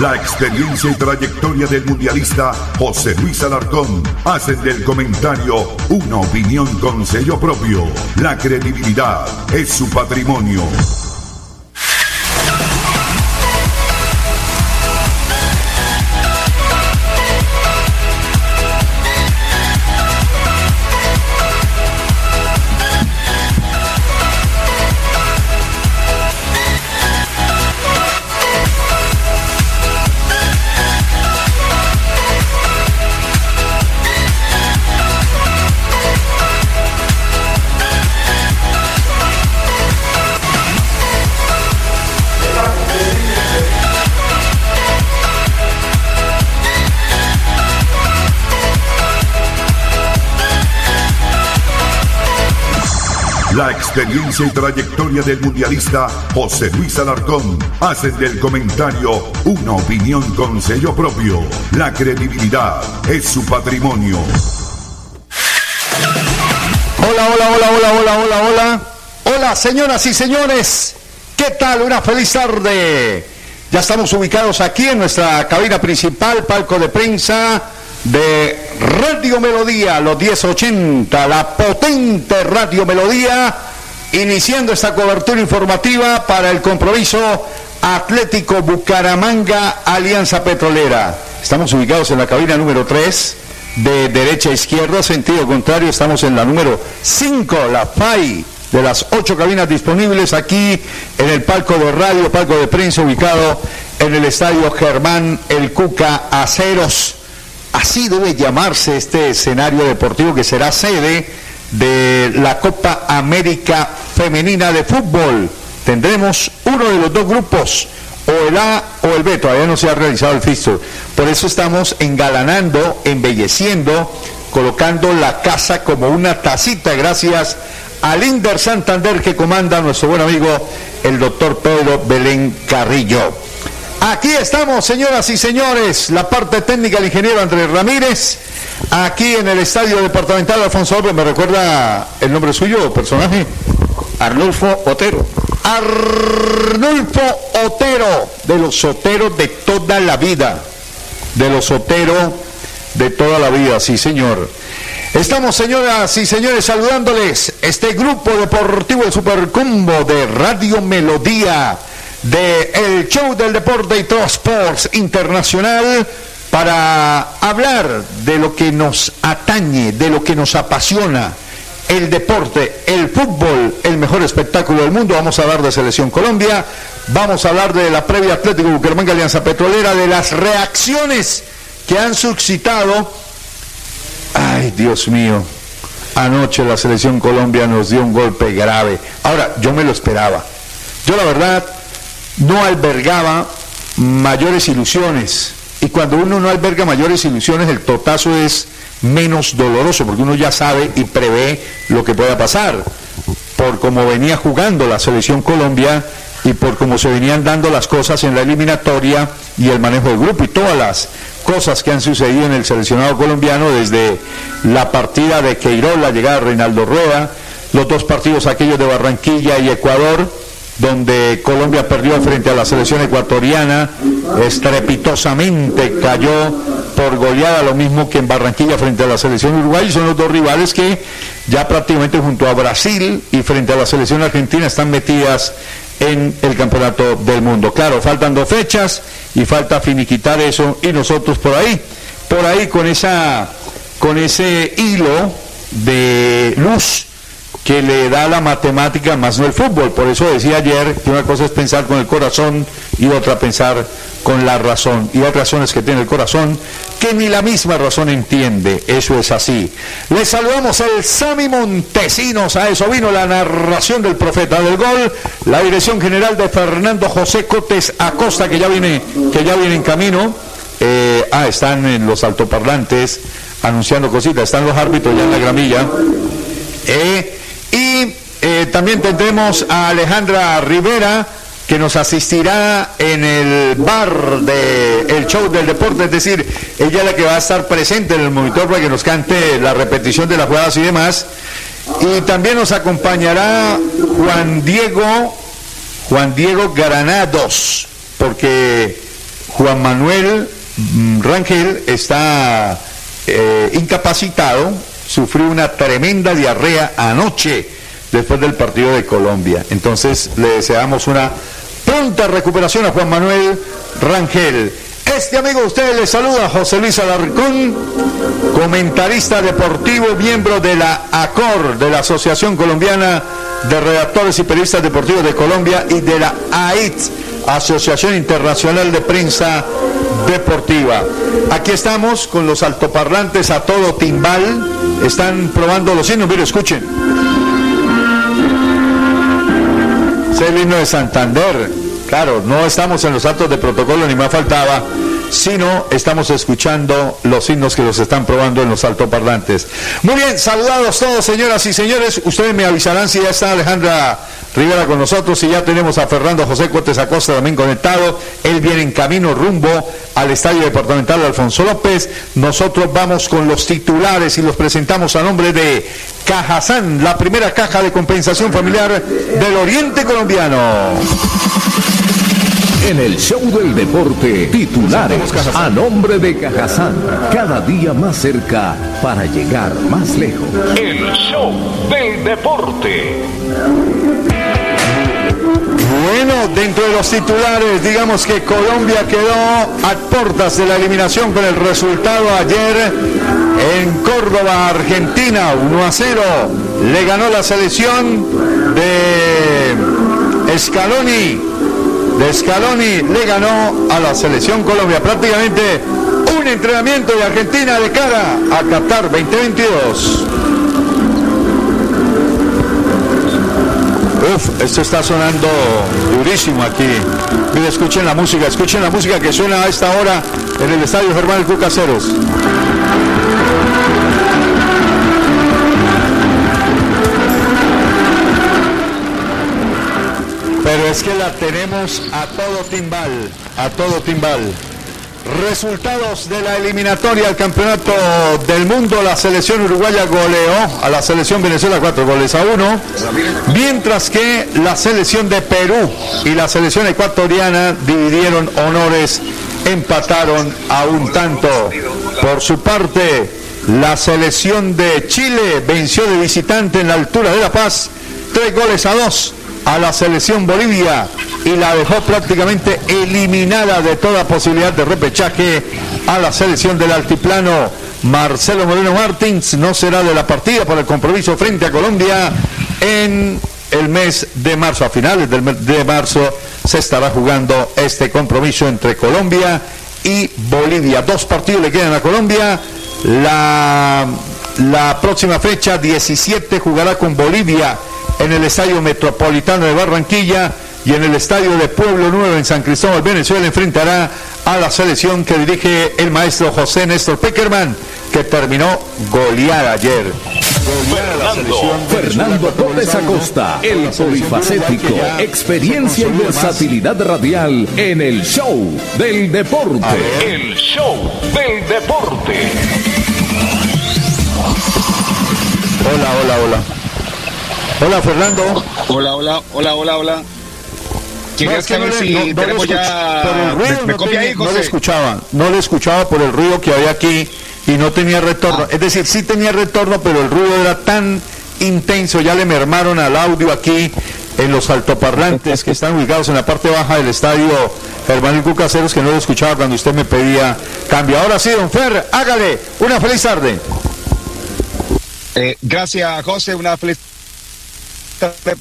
La experiencia y trayectoria del mundialista José Luis Alarcón hacen del comentario una opinión con sello propio. La credibilidad es su patrimonio. Experiencia y trayectoria del mundialista José Luis Alarcón hacen del comentario una opinión con sello propio. La credibilidad es su patrimonio. Hola, hola, hola, hola, hola, hola, hola. Hola, señoras y señores. ¿Qué tal? Una feliz tarde. Ya estamos ubicados aquí en nuestra cabina principal, palco de prensa de Radio Melodía, los 1080, la potente Radio Melodía, iniciando esta cobertura informativa para el compromiso Atlético Bucaramanga Alianza Petrolera. Estamos ubicados en la cabina número 3, de derecha a izquierda, sentido contrario, estamos en la número 5, la FAI, de las ocho cabinas disponibles aquí en el palco de radio, palco de prensa ubicado en el estadio Germán El Cuca Aceros. Así debe llamarse este escenario deportivo que será sede de la Copa América Femenina de Fútbol. Tendremos uno de los dos grupos, o el A o el B, todavía no se ha realizado el fixture. Por eso estamos engalanando, embelleciendo, colocando la casa como una tacita, gracias al Inder Santander que comanda nuestro buen amigo el doctor Pedro Belén Carrillo. Aquí estamos, señoras y señores, la parte técnica del ingeniero Andrés Ramírez, aquí en el Estadio Departamental Alfonso López, ¿me recuerda el nombre suyo personaje? Arnulfo Otero. Arnulfo Otero, de los Oteros de toda la vida, de los Oteros de toda la vida, sí señor. Estamos, señoras y señores, saludándoles este grupo deportivo el Supercombo de Radio Melodía de el show del deporte y todo Sports Internacional para hablar de lo que nos atañe, de lo que nos apasiona, el deporte, el fútbol, el mejor espectáculo del mundo. Vamos a hablar de Selección Colombia, vamos a hablar de la previa Atlético Bucaramanga Alianza Petrolera, de las reacciones que han suscitado. Ay, Dios mío, anoche la Selección Colombia nos dio un golpe grave. Ahora, yo me lo esperaba. Yo la verdad no albergaba mayores ilusiones. Y cuando uno no alberga mayores ilusiones, el totazo es menos doloroso, porque uno ya sabe y prevé lo que pueda pasar. Por cómo venía jugando la selección Colombia y por cómo se venían dando las cosas en la eliminatoria y el manejo del grupo y todas las cosas que han sucedido en el seleccionado colombiano desde la partida de Queiroz, la llegada de Reinaldo Rueda, los dos partidos aquellos de Barranquilla y Ecuador, donde Colombia perdió frente a la selección ecuatoriana, estrepitosamente cayó por goleada, lo mismo que en Barranquilla frente a la selección uruguaya, son los dos rivales que ya prácticamente junto a Brasil y frente a la selección argentina están metidas en el campeonato del mundo. Claro, faltan dos fechas y falta finiquitar eso y nosotros por ahí, por ahí con esa con ese hilo de luz que le da la matemática más no el fútbol. Por eso decía ayer que una cosa es pensar con el corazón y otra pensar con la razón. Y hay razones que tiene el corazón que ni la misma razón entiende. Eso es así. Le saludamos el Sami Montesinos. A eso vino la narración del profeta del gol. La dirección general de Fernando José Cotes Acosta, que ya viene, que ya viene en camino. Eh, ah, están en los altoparlantes anunciando cositas. Están los árbitros ya en la gramilla. Eh, y eh, también tendremos a Alejandra Rivera que nos asistirá en el bar del show del deporte, es decir, ella es la que va a estar presente en el monitor para que nos cante la repetición de las jugadas y demás. Y también nos acompañará Juan Diego, Juan Diego Granados, porque Juan Manuel mm, Rangel está eh, incapacitado, sufrió una tremenda diarrea anoche después del partido de Colombia. Entonces le deseamos una pronta recuperación a Juan Manuel Rangel. Este amigo de ustedes le saluda José Luis Alarcón, comentarista deportivo, miembro de la ACOR, de la Asociación Colombiana de Redactores y Periodistas Deportivos de Colombia y de la AIT, Asociación Internacional de Prensa Deportiva. Aquí estamos con los altoparlantes a todo timbal, están probando los signos, mire, escuchen. Es el himno de Santander. Claro, no estamos en los actos de protocolo ni más faltaba, sino estamos escuchando los signos que los están probando en los altoparlantes. Muy bien, saludados todos, señoras y señores. Ustedes me avisarán si ya está Alejandra Rivera con nosotros y ya tenemos a Fernando José Cortés Acosta también conectado. Él viene en camino rumbo al Estadio Departamental de Alfonso López. Nosotros vamos con los titulares y los presentamos a nombre de Cajazán, la primera caja de compensación familiar del Oriente Colombiano. En el show del deporte, titulares a nombre de Cajazán, cada día más cerca para llegar más lejos. El show del deporte. Bueno, dentro de los titulares, digamos que Colombia quedó a puertas de la eliminación con el resultado ayer en Córdoba, Argentina, 1 a 0. Le ganó la selección de Scaloni de Scaloni le ganó a la selección Colombia. Prácticamente un entrenamiento de Argentina de cara a Qatar 2022. Uf, esto está sonando durísimo aquí. Mire, escuchen la música, escuchen la música que suena a esta hora en el estadio Germán Cucaseros. Pero es que la tenemos a todo timbal, a todo timbal. Resultados de la eliminatoria al campeonato del mundo. La selección uruguaya goleó a la selección Venezuela cuatro goles a uno. Mientras que la selección de Perú y la selección ecuatoriana dividieron honores, empataron a un tanto. Por su parte, la selección de Chile venció de visitante en la altura de La Paz, tres goles a dos a la selección Bolivia y la dejó prácticamente eliminada de toda posibilidad de repechaje a la selección del altiplano. Marcelo Moreno Martins no será de la partida por el compromiso frente a Colombia en el mes de marzo. A finales del mes de marzo se estará jugando este compromiso entre Colombia y Bolivia. Dos partidos le quedan a Colombia. La, la próxima fecha, 17, jugará con Bolivia en el Estadio Metropolitano de Barranquilla y en el Estadio de Pueblo Nuevo en San Cristóbal, Venezuela, enfrentará a la selección que dirige el maestro José Néstor Peckerman, que terminó goleada ayer. Fernando, Torres Acosta, el polifacético, experiencia y versatilidad radial en el show del deporte. El show del deporte. Hola, hola, hola. Hola, Fernando. Hola, hola, hola, hola, hola. ¿Quieres que si ya... Por el ruido ¿Me, no, ahí, no, le escuchaba, no le escuchaba por el ruido que había aquí y no tenía retorno. Ah. Es decir, sí tenía retorno, pero el ruido era tan intenso, ya le mermaron al audio aquí en los altoparlantes que están ubicados en la parte baja del estadio Germán Cucaseros que no lo escuchaba cuando usted me pedía cambio. Ahora sí, don Fer, hágale una feliz tarde. Eh, gracias, José. Una feliz tarde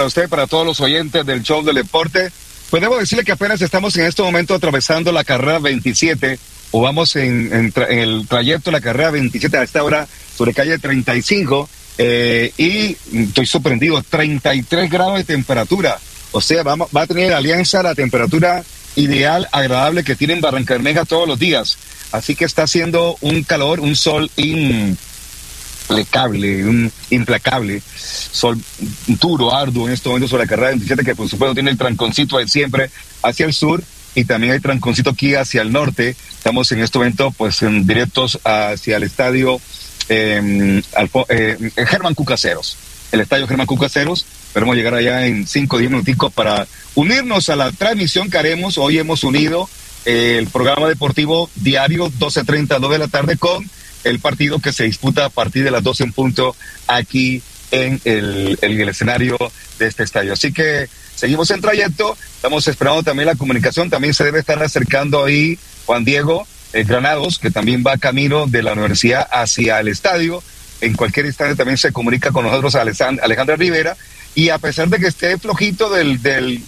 para usted, para todos los oyentes del show del deporte. Pues debo decirle que apenas estamos en este momento atravesando la carrera 27 o vamos en, el trayecto de la carrera 27 a esta hora sobre calle 35 eh, y estoy sorprendido, 33 grados de temperatura. O sea, va, va a tener Alianza la temperatura ideal, agradable que tiene en Barranca todos los días. Así que está haciendo un calor, un sol implacable, un implacable, sol duro, arduo en este momento sobre la carrera 27, que por supuesto tiene el tranconcito de siempre hacia el sur y también hay tranconcito aquí hacia el norte. Estamos en este momento pues en directos hacia el estadio eh, eh, Germán Cucaseros, el estadio Germán Cucaseros. Esperemos llegar allá en 5 o 10 minuticos para unirnos a la transmisión que haremos. Hoy hemos unido eh, el programa deportivo diario 12.30 2 de la tarde con el partido que se disputa a partir de las 12 en punto aquí en el, el escenario de este estadio. Así que seguimos en trayecto, estamos esperando también la comunicación, también se debe estar acercando ahí Juan Diego eh, Granados, que también va camino de la universidad hacia el estadio. En cualquier instante también se comunica con nosotros Alejandra Rivera. Y a pesar de que esté flojito del, del,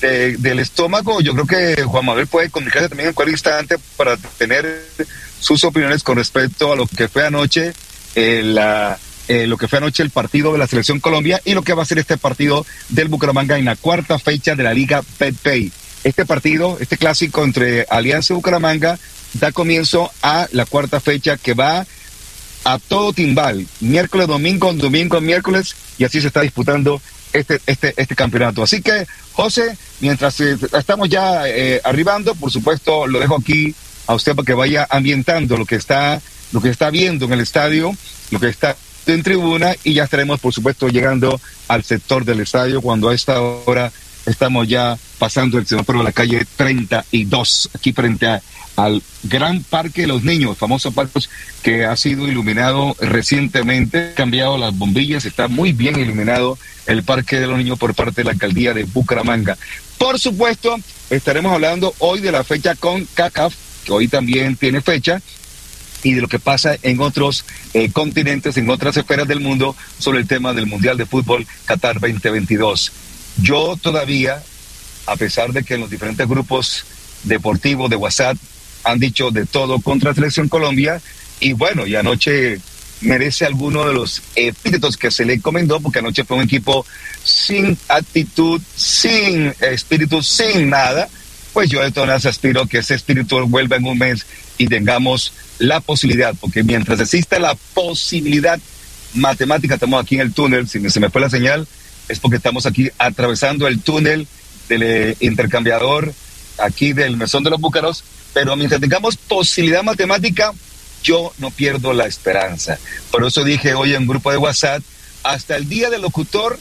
del estómago, yo creo que Juan Manuel puede comunicarse también en cualquier instante para tener sus opiniones con respecto a lo que fue anoche eh, la eh, lo que fue anoche el partido de la Selección Colombia y lo que va a ser este partido del Bucaramanga en la cuarta fecha de la Liga PetPay. Este partido, este clásico entre Alianza y Bucaramanga, da comienzo a la cuarta fecha que va a todo timbal, miércoles, domingo, domingo, miércoles, y así se está disputando este, este, este campeonato. Así que, José, mientras eh, estamos ya eh, arribando, por supuesto, lo dejo aquí a usted para que vaya ambientando lo que está, lo que está viendo en el estadio, lo que está en tribuna y ya estaremos, por supuesto, llegando al sector del estadio cuando a esta hora estamos ya pasando el semáforo de la calle 32, aquí frente al Gran Parque de los Niños, famoso parque que ha sido iluminado recientemente, cambiado las bombillas, está muy bien iluminado el Parque de los Niños por parte de la alcaldía de Bucaramanga. Por supuesto, estaremos hablando hoy de la fecha con CACAF, hoy también tiene fecha, y de lo que pasa en otros eh, continentes, en otras esferas del mundo sobre el tema del Mundial de Fútbol Qatar 2022. Yo todavía, a pesar de que en los diferentes grupos deportivos de WhatsApp han dicho de todo contra Selección Colombia, y bueno, y anoche merece alguno de los epítetos que se le encomendó, porque anoche fue un equipo sin actitud, sin espíritu, sin nada, pues yo de todas aspiro que ese espíritu vuelva en un mes y tengamos la posibilidad, porque mientras exista la posibilidad matemática, estamos aquí en el túnel, si se me fue la señal, es porque estamos aquí atravesando el túnel del eh, intercambiador aquí del mesón de los búcaros, pero mientras tengamos posibilidad matemática, yo no pierdo la esperanza. Por eso dije hoy en grupo de WhatsApp, hasta el día del locutor,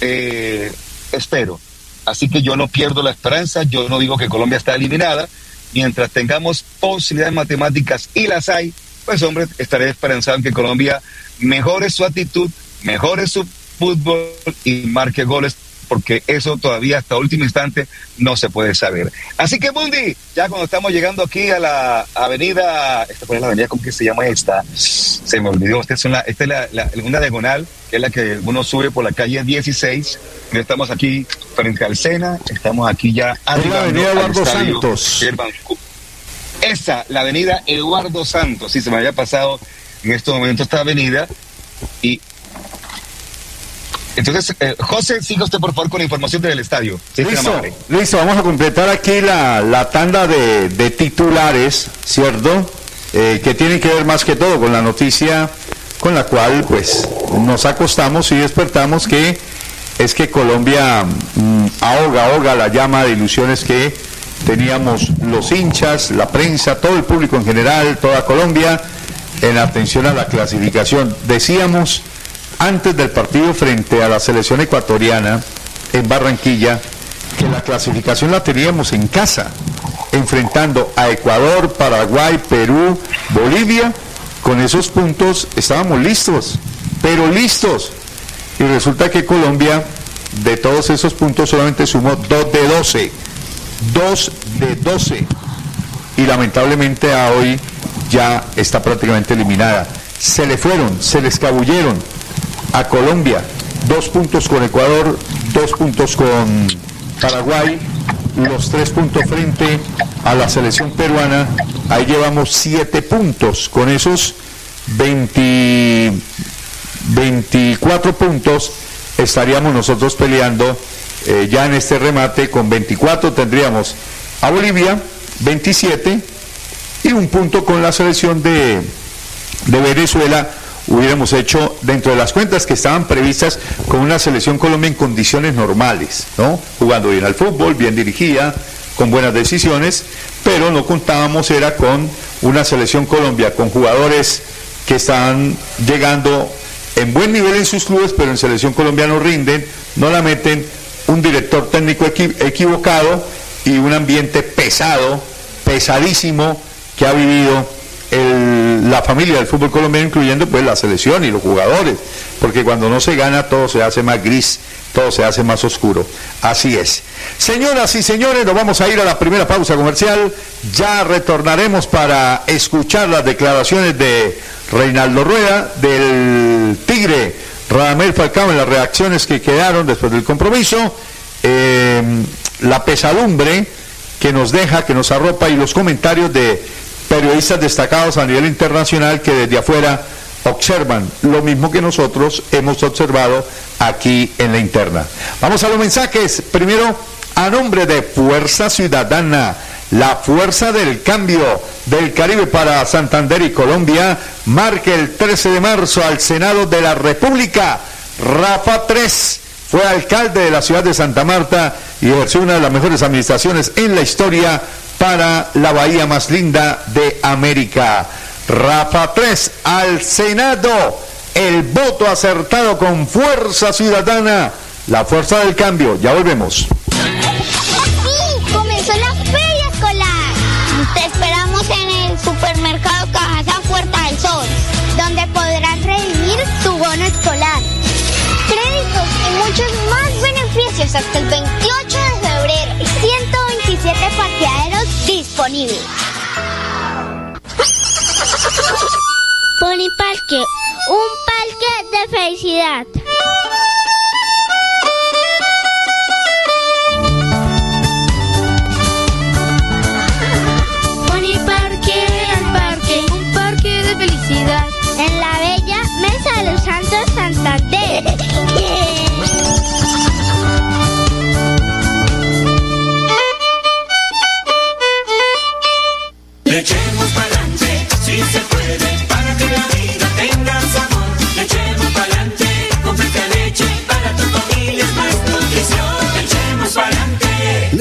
eh, espero. Así que yo no pierdo la esperanza, yo no digo que Colombia está eliminada, mientras tengamos posibilidades matemáticas y las hay, pues hombre, estaré esperanzado en que Colombia mejore su actitud, mejore su fútbol y marque goles porque eso todavía hasta último instante no se puede saber. Así que Mundi, ya cuando estamos llegando aquí a la avenida, esta es la avenida, ¿cómo que se llama esta? Se me olvidó, esta es una, esta es la, una diagonal, que es la que uno sube por la calle 16, estamos aquí frente al Sena, estamos aquí ya arriba. la avenida Eduardo Santos. Esa, la avenida Eduardo Santos, sí, se me había pasado en estos momentos esta avenida, y entonces, eh, José, siga usted por favor con la información del estadio. listo, listo, vamos a completar aquí la, la tanda de, de, titulares, ¿cierto? Eh, que tienen que ver más que todo con la noticia con la cual pues nos acostamos y despertamos que es que Colombia mm, ahoga, ahoga la llama de ilusiones que teníamos los hinchas, la prensa, todo el público en general, toda Colombia, en atención a la clasificación. Decíamos antes del partido frente a la selección ecuatoriana en Barranquilla que la clasificación la teníamos en casa, enfrentando a Ecuador, Paraguay, Perú, Bolivia. Con esos puntos estábamos listos, pero listos. Y resulta que Colombia, de todos esos puntos, solamente sumó 2 de 12. 2 de 12. Y lamentablemente a hoy ya está prácticamente eliminada. se le fueron, se le escabulleron a Colombia. Dos puntos con Ecuador, dos puntos con Paraguay, los tres puntos frente a la selección peruana. Ahí llevamos siete puntos. Con esos 24 puntos estaríamos nosotros peleando eh, ya en este remate. Con 24 tendríamos a Bolivia, 27 y un punto con la selección de, de Venezuela hubiéramos hecho dentro de las cuentas que estaban previstas con una selección Colombia en condiciones normales, ¿no? Jugando bien al fútbol, bien dirigida, con buenas decisiones, pero no contábamos era con una selección Colombia con jugadores que están llegando en buen nivel en sus clubes, pero en selección colombiana no rinden, no la meten, un director técnico equivocado y un ambiente pesado, pesadísimo que ha vivido la familia del fútbol colombiano, incluyendo pues la selección y los jugadores, porque cuando no se gana todo se hace más gris, todo se hace más oscuro. Así es. Señoras y señores, nos vamos a ir a la primera pausa comercial. Ya retornaremos para escuchar las declaraciones de Reinaldo Rueda, del Tigre Radamel Falcao en las reacciones que quedaron después del compromiso, eh, la pesadumbre que nos deja, que nos arropa y los comentarios de periodistas destacados a nivel internacional que desde afuera observan lo mismo que nosotros hemos observado aquí en la interna. Vamos a los mensajes. Primero, a nombre de Fuerza Ciudadana, la fuerza del cambio del Caribe para Santander y Colombia, marque el 13 de marzo al Senado de la República. Rafa 3 fue alcalde de la ciudad de Santa Marta y ejerció una de las mejores administraciones en la historia para la bahía más linda de América. Rafa 3 al Senado. El voto acertado con fuerza ciudadana. La fuerza del cambio. Ya volvemos. comenzó la feria escolar. Te esperamos en el supermercado Cajasa Puerta del Sol, donde podrás redimir tu bono escolar. Créditos y muchos más beneficios hasta el 28 parqueaderos disponibles. Pony Parque, un parque de felicidad.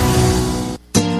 Thank you.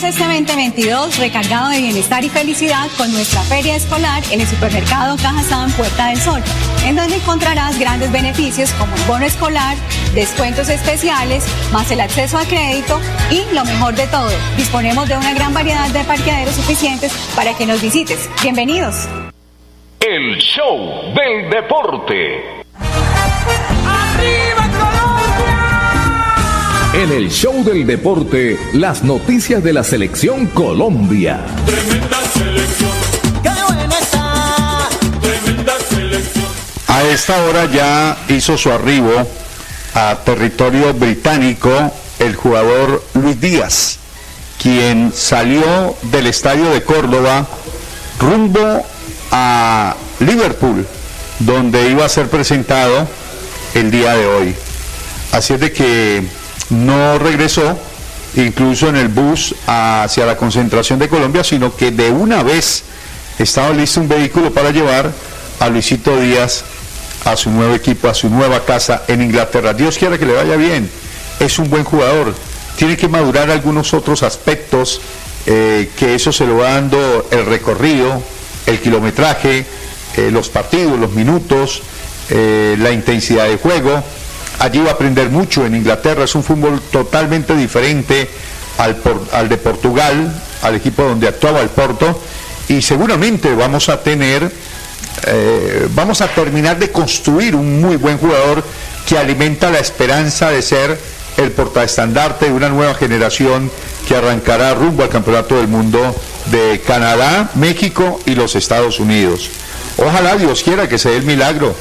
Comienza este 2022 recargado de bienestar y felicidad con nuestra feria escolar en el supermercado Cajazán Puerta del Sol, en donde encontrarás grandes beneficios como el bono escolar, descuentos especiales, más el acceso a crédito y lo mejor de todo, disponemos de una gran variedad de parqueaderos suficientes para que nos visites. Bienvenidos. El show del deporte. En el show del deporte, las noticias de la selección Colombia. A esta hora ya hizo su arribo a territorio británico el jugador Luis Díaz, quien salió del estadio de Córdoba rumbo a Liverpool, donde iba a ser presentado el día de hoy. Así es de que no regresó incluso en el bus hacia la concentración de Colombia, sino que de una vez estaba listo un vehículo para llevar a Luisito Díaz a su nuevo equipo, a su nueva casa en Inglaterra. Dios quiera que le vaya bien, es un buen jugador, tiene que madurar algunos otros aspectos, eh, que eso se lo va dando el recorrido, el kilometraje, eh, los partidos, los minutos, eh, la intensidad de juego. Allí va a aprender mucho en Inglaterra, es un fútbol totalmente diferente al, de Portugal, al equipo donde actuaba el Porto, y seguramente vamos a tener, eh, vamos a terminar de construir un muy buen jugador que alimenta la esperanza de ser el portaestandarte de una nueva generación que arrancará rumbo al Campeonato del Mundo de Canadá, México y los Estados Unidos. Ojalá Dios quiera que se dé el milagro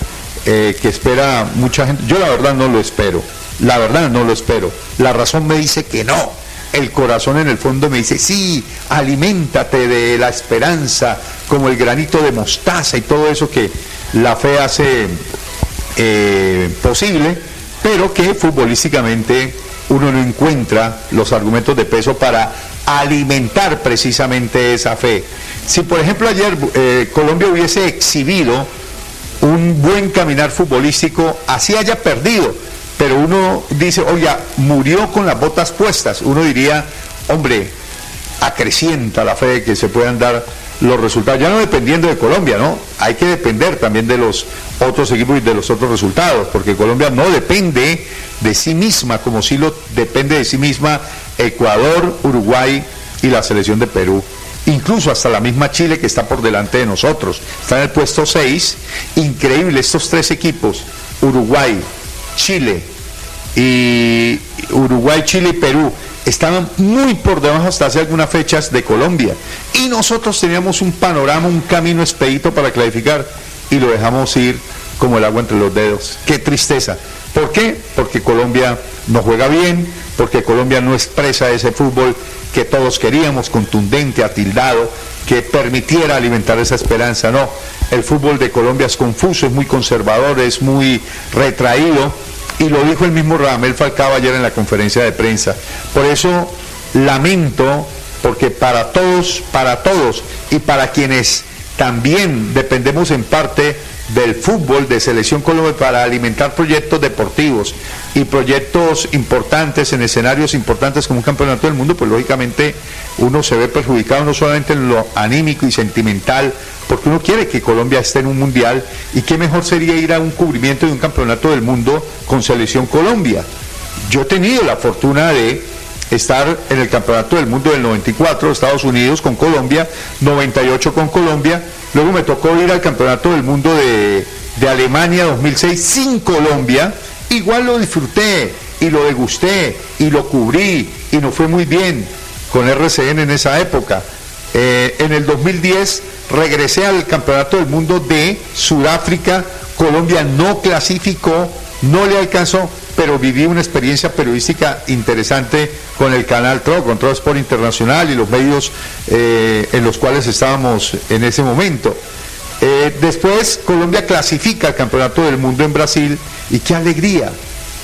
eh, que espera mucha gente. Yo la verdad no lo espero, la verdad no lo espero. La razón me dice que no. El corazón en el fondo me dice, sí, aliméntate de la esperanza, como el granito de mostaza y todo eso que la fe hace eh, posible, pero que futbolísticamente uno no encuentra los argumentos de peso para alimentar precisamente esa fe. Si por ejemplo ayer eh, Colombia hubiese exhibido un buen caminar futbolístico, así haya perdido, pero uno dice, oye, murió con las botas puestas, uno diría, hombre, acrecienta la fe de que se puedan dar los resultados, ya no dependiendo de Colombia, ¿no? Hay que depender también de los otros equipos y de los otros resultados, porque Colombia no depende de sí misma, como si lo depende de sí misma Ecuador, Uruguay y la selección de Perú. Incluso hasta la misma Chile que está por delante de nosotros. Está en el puesto 6. Increíble, estos tres equipos, Uruguay, Chile y Uruguay, Chile y Perú estaban muy por debajo hasta hace algunas fechas de Colombia. Y nosotros teníamos un panorama, un camino expedito para clasificar y lo dejamos ir como el agua entre los dedos. Qué tristeza. ¿Por qué? Porque Colombia no juega bien, porque Colombia no expresa ese fútbol que todos queríamos, contundente, atildado, que permitiera alimentar esa esperanza. No, el fútbol de Colombia es confuso, es muy conservador, es muy retraído y lo dijo el mismo Ramel Falcao ayer en la conferencia de prensa. Por eso lamento, porque para todos, para todos y para quienes también dependemos en parte del fútbol de Selección Colombia para alimentar proyectos deportivos y proyectos importantes en escenarios importantes como un campeonato del mundo, pues lógicamente uno se ve perjudicado no solamente en lo anímico y sentimental, porque uno quiere que Colombia esté en un mundial y qué mejor sería ir a un cubrimiento de un campeonato del mundo con Selección Colombia. Yo he tenido la fortuna de estar en el Campeonato del Mundo del 94, Estados Unidos con Colombia, 98 con Colombia, luego me tocó ir al Campeonato del Mundo de, de Alemania 2006 sin Colombia, igual lo disfruté y lo degusté y lo cubrí y nos fue muy bien con RCN en esa época. Eh, en el 2010 regresé al Campeonato del Mundo de Sudáfrica, Colombia no clasificó, no le alcanzó, pero viví una experiencia periodística interesante con el canal TRO, con TRO Sport Internacional y los medios eh, en los cuales estábamos en ese momento. Eh, después Colombia clasifica al Campeonato del Mundo en Brasil y qué alegría,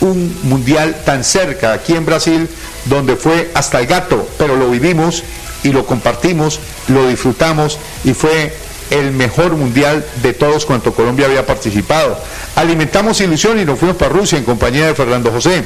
un mundial tan cerca aquí en Brasil, donde fue hasta el gato, pero lo vivimos y lo compartimos, lo disfrutamos y fue el mejor mundial de todos cuanto Colombia había participado. Alimentamos ilusión y nos fuimos para Rusia en compañía de Fernando José.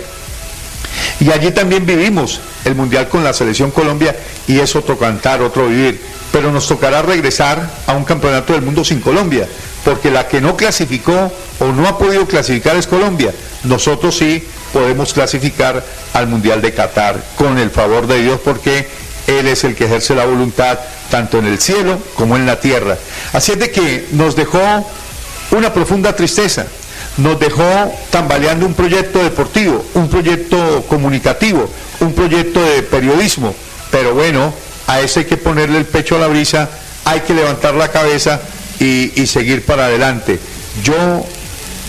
Y allí también vivimos el mundial con la selección Colombia y es otro cantar, otro vivir. Pero nos tocará regresar a un campeonato del mundo sin Colombia, porque la que no clasificó o no ha podido clasificar es Colombia. Nosotros sí podemos clasificar al mundial de Qatar con el favor de Dios, porque Él es el que ejerce la voluntad tanto en el cielo como en la tierra. Así es de que nos dejó una profunda tristeza, nos dejó tambaleando un proyecto deportivo, un proyecto comunicativo, un proyecto de periodismo, pero bueno, a ese hay que ponerle el pecho a la brisa, hay que levantar la cabeza y, y seguir para adelante. Yo,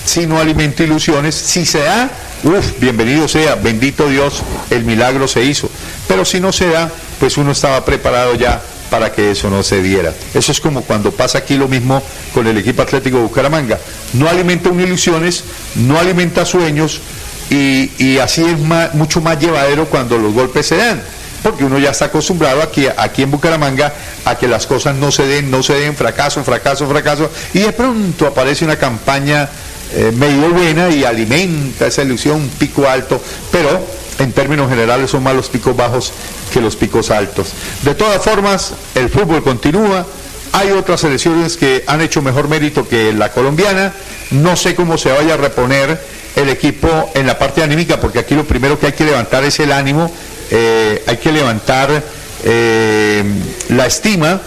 si no alimento ilusiones, si se da, uff, bienvenido sea, bendito Dios, el milagro se hizo. Pero si no se da, pues uno estaba preparado ya para que eso no se diera. Eso es como cuando pasa aquí lo mismo con el equipo atlético de Bucaramanga. No alimenta un ilusiones, no alimenta sueños y, así es mucho más llevadero cuando los golpes se dan. Porque uno ya está acostumbrado aquí, aquí en Bucaramanga a que las cosas no se den, no se den, fracaso, fracaso, fracaso, y de pronto aparece una campaña eh, medio buena y alimenta esa ilusión, un pico alto, pero en términos generales son más los picos bajos que los picos altos. De todas formas, el fútbol continúa, hay otras selecciones que han hecho mejor mérito que la colombiana, no sé cómo se vaya a reponer el equipo en la parte anímica, porque aquí lo primero que hay que levantar es el ánimo, eh, hay que levantar eh, la estima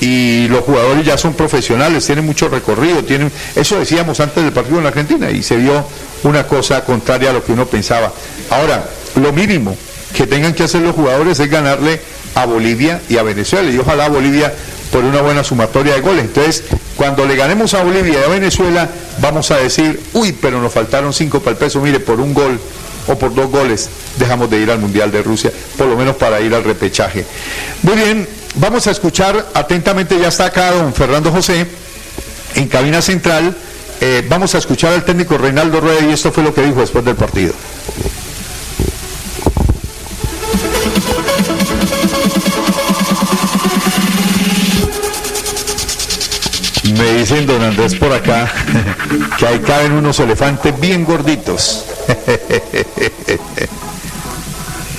y los jugadores ya son profesionales, tienen mucho recorrido, tienen, eso decíamos antes del partido en la Argentina y se vio una cosa contraria a lo que uno pensaba. Ahora, lo mínimo que tengan que hacer los jugadores es ganarle a Bolivia y a Venezuela y ojalá Bolivia por una buena sumatoria de goles. Entonces, cuando le ganemos a Bolivia y a Venezuela, vamos a decir, uy, pero nos faltaron cinco para el peso, mire, por un gol o por dos goles dejamos de ir al Mundial de Rusia, por lo menos para ir al repechaje. Muy bien, vamos a escuchar atentamente, ya está acá don Fernando José, en cabina central, eh, vamos a escuchar al técnico Reinaldo Rueda y esto fue lo que dijo después del partido. Dicen don Andrés por acá que ahí caben unos elefantes bien gorditos.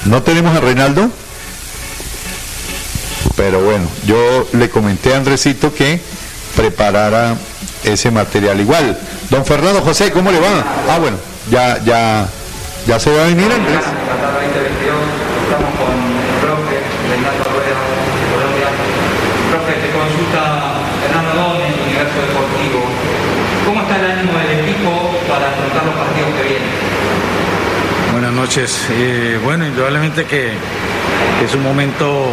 ¿No tenemos a Reinaldo? Pero bueno, yo le comenté a Andresito que preparara ese material igual. Don Fernando José, ¿cómo le va? Ah, bueno, ya, ya, ya se va a venir Andrés. Qatar 2022, estamos con el profe Reinaldo Rueda de Colombia. Profe, te consulta Fernando Gómez, Universo Deportivo. ¿Cómo está el ánimo del equipo para afrontar los partidos que vienen? Buenas Eh, bueno, indudablemente que, es un momento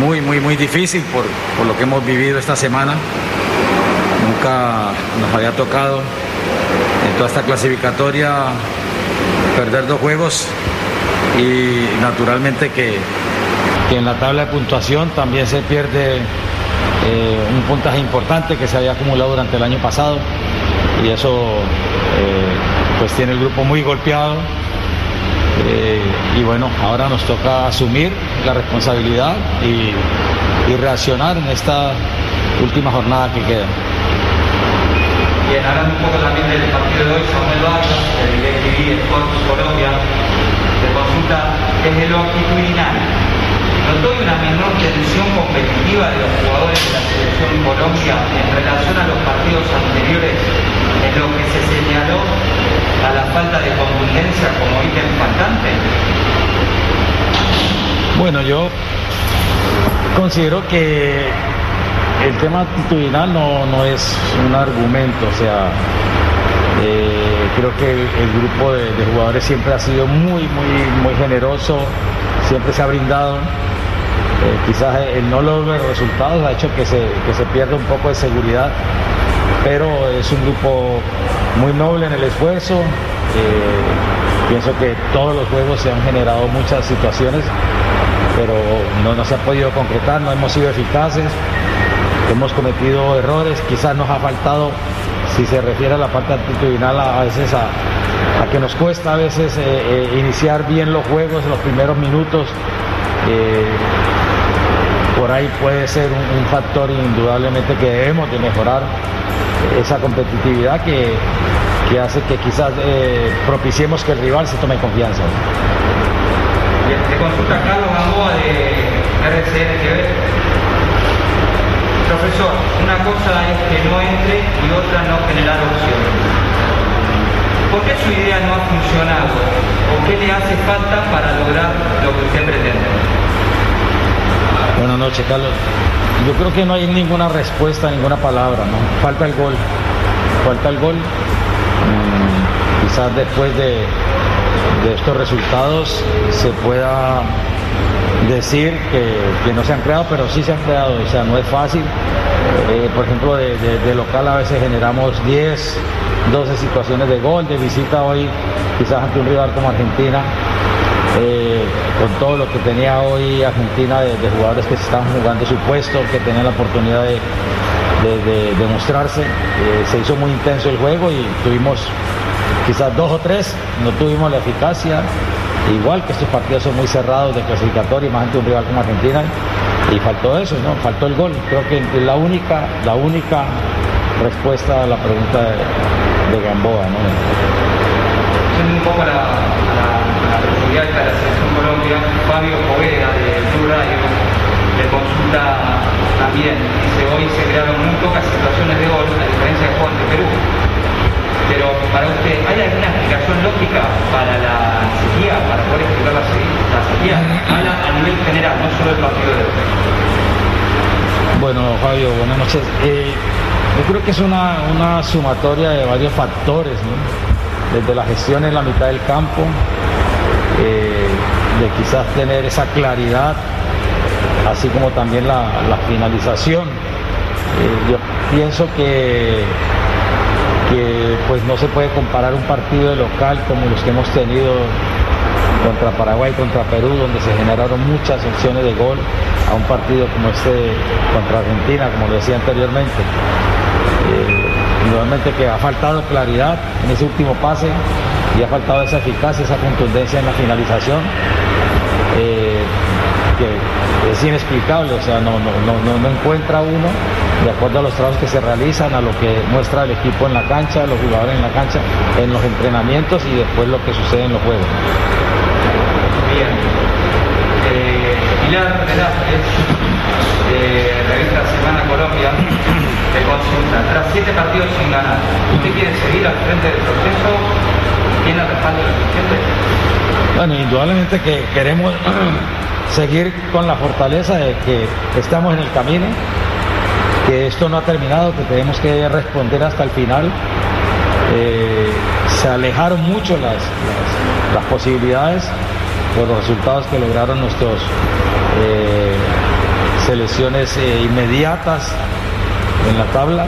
muy, muy, muy difícil por, por lo que hemos vivido esta semana. Nunca nos había tocado en toda esta clasificatoria perder dos juegos y naturalmente que, que en la tabla de puntuación también se pierde eh, un puntaje importante que se había acumulado durante el año pasado y eso eh, pues tiene el grupo muy golpeado. Eh, y bueno, ahora nos toca asumir la responsabilidad y, reaccionar en esta última jornada que queda. Bien, hablando un poco también del partido de hoy, Samuel Vargas, de DirecTV Sports Colombia, te consulta desde lo actitudinal. ¿Notó una menor tensión competitiva de los jugadores de la selección Colombia en relación a los partidos anteriores en lo que se señaló a la falta de contundencia como Bueno, yo considero que el tema actitudinal no, no es un argumento, o sea, eh, creo que el, grupo de, jugadores siempre ha sido muy, muy, muy generoso, siempre se ha brindado. Eh, quizás el no logro de resultados ha hecho que se, que se pierda un poco de seguridad, pero es un grupo muy noble en el esfuerzo. eh, pienso que todos los juegos se han generado muchas situaciones, pero no, no se ha podido concretar, no hemos sido eficaces, hemos cometido errores, quizás nos ha faltado, si se refiere a la parte actitudinal, a, veces a, a que nos cuesta a veces eh, eh, iniciar bien los juegos en los primeros minutos. eh, por ahí puede ser un, un factor indudablemente que debemos de mejorar esa competitividad que, que hace que quizás eh, propiciemos que el rival se tome confianza. Te consulta Carlos Gamboa de RCN. Profesor, una cosa es que no entre y otra no generar opciones. ¿Por qué su idea no ha funcionado? ¿O qué le hace falta para lograr lo que usted pretende? Buenas noches, Carlos. Yo creo que no hay ninguna respuesta, ninguna palabra, ¿no? Falta el gol. Falta el gol. Mm, quizás después de, de estos resultados se pueda decir que, que no se han creado, pero sí se han creado, o sea, no es fácil. Eh, por ejemplo, de, local a veces generamos 10, 12 situaciones de gol, de visita hoy, quizás ante un rival como Argentina, eh, con todo lo que tenía hoy Argentina de, jugadores que se estaban jugando su puesto, que tenían la oportunidad de mostrarse. Eh, se hizo muy intenso el juego y tuvimos quizás dos o tres, no tuvimos la eficacia. Igual que estos partidos son muy cerrados de clasificatorio, más ante un rival como Argentina, y faltó eso, ¿no? Faltó el gol. Creo que la única, la única respuesta a la pregunta de, de Gamboa, ¿no? Un poco la, la, profundidad de la selección Colombia, Fabio Poveda de Blue Radio le consulta también. Dice, hoy se crearon muy pocas situaciones de gol, a diferencia de Juan de Perú. Pero para usted, ¿hay alguna explicación lógica para la sequía, para poder explicar la, se- la sequía? A nivel general, no solo el partido de hoy. Bueno, Fabio, buenas noches. Eh, yo creo que es una, una sumatoria de varios factores, ¿no? Desde la gestión en la mitad del campo, eh, de quizás tener esa claridad, así como también la, la finalización. Eh, yo pienso que, que pues no se puede comparar un partido de local como los que hemos tenido contra Paraguay, contra Perú, donde se generaron muchas opciones de gol, a un partido como este contra Argentina, como lo decía anteriormente. Eh, indudablemente que ha faltado claridad en ese último pase y ha faltado esa eficacia, esa contundencia en la finalización, eh, que es inexplicable, o sea, no, no, no, no encuentra uno, de acuerdo a los trabajos que se realizan, a lo que muestra el equipo en la cancha, los jugadores en la cancha, en los entrenamientos y después lo que sucede en los juegos. Bien. Eh, Pilar Velázquez, de revista Semana Colombia, te consulta. Tras siete partidos sin ganar, ¿usted quiere seguir al frente del proceso? ¿Tiene el respaldo presidente? Bueno, indudablemente que queremos seguir con la fortaleza de que estamos en el camino, que esto no ha terminado, que tenemos que responder hasta el final. Eh, se alejaron mucho las, posibilidades por los resultados que lograron nuestros eh, selecciones eh, inmediatas en la tabla,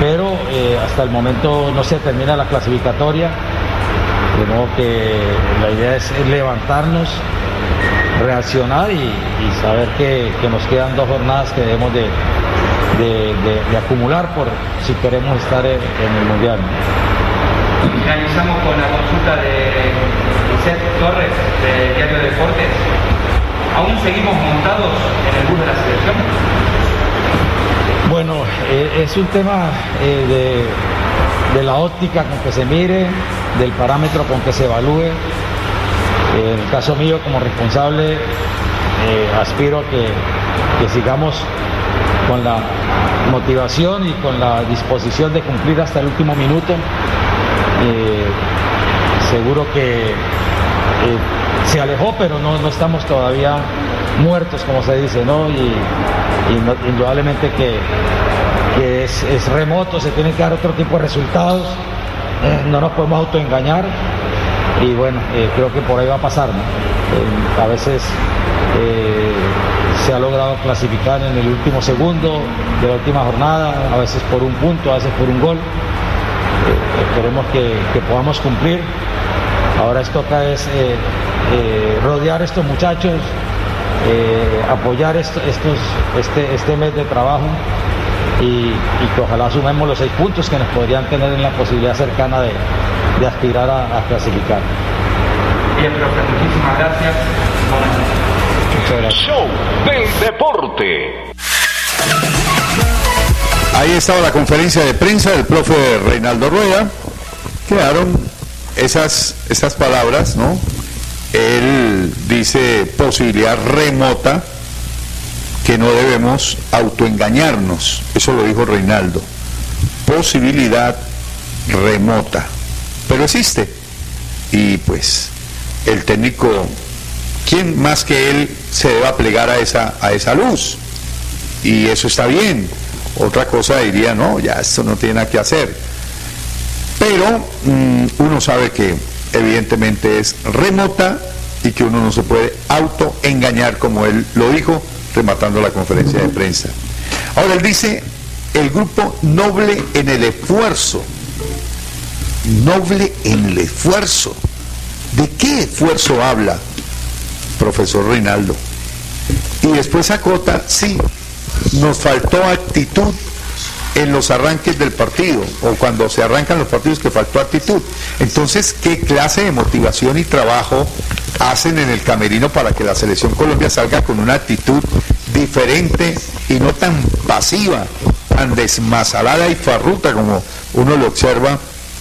pero eh, hasta el momento no se termina la clasificatoria, de modo que la idea es levantarnos, reaccionar y, saber que nos quedan dos jornadas que debemos de, de- de- de acumular por si queremos estar en, en el Mundial. Finalizamos con la consulta de Lisette Torres, de Diario de Deportes. ¿Aún seguimos montados en el bus de la selección? Bueno, eh, es un tema eh, de, de la óptica con que se mire, del parámetro con que se evalúe. En el caso mío, como responsable, eh, aspiro a que, que sigamos con la motivación y con la disposición de cumplir hasta el último minuto. Eh, seguro que eh, se alejó, pero no, no estamos todavía muertos, como se dice, ¿no? Y, indudablemente que, es, remoto, se tienen que dar otro tipo de resultados, eh, no nos podemos autoengañar y bueno, creo que por ahí va a pasar, a veces se ha logrado clasificar en el último segundo de la última jornada, a veces por un punto, a veces por un gol. Eh, esperemos que, podamos cumplir. Ahora es toca es eh, eh, rodear a estos muchachos, eh, apoyar esto- estos, este, este mes de trabajo y, que ojalá sumemos los seis puntos que nos podrían tener en la posibilidad cercana de, de aspirar a, clasificar. Bien, profe, muchísimas gracias. Muchas gracias. Show del deporte. Ahí estaba la conferencia de prensa del profe Reinaldo Rueda. Quedaron esas, esas palabras, ¿no? Él dice posibilidad remota que no debemos autoengañarnos. Eso lo dijo Reinaldo. Posibilidad remota. Pero existe. Y pues el técnico, ¿quién más que él se deba plegar a esa, a esa luz? Y eso está bien. Otra cosa diría, no, ya esto no tiene nada que hacer. Pero mm, uno sabe que evidentemente es remota y que uno no se puede autoengañar como él lo dijo rematando la conferencia de prensa. Ahora él dice, el grupo noble en el esfuerzo. Noble en el esfuerzo. ¿De qué esfuerzo habla, profesor Reinaldo? Y después acota, sí, nos faltó actitud en los arranques del partido, o cuando se arrancan los partidos que faltó actitud. Entonces, ¿qué clase de motivación y trabajo hacen en el camerino para que la selección Colombia salga con una actitud diferente y no tan pasiva, tan desmasalada y farruta como uno lo observa?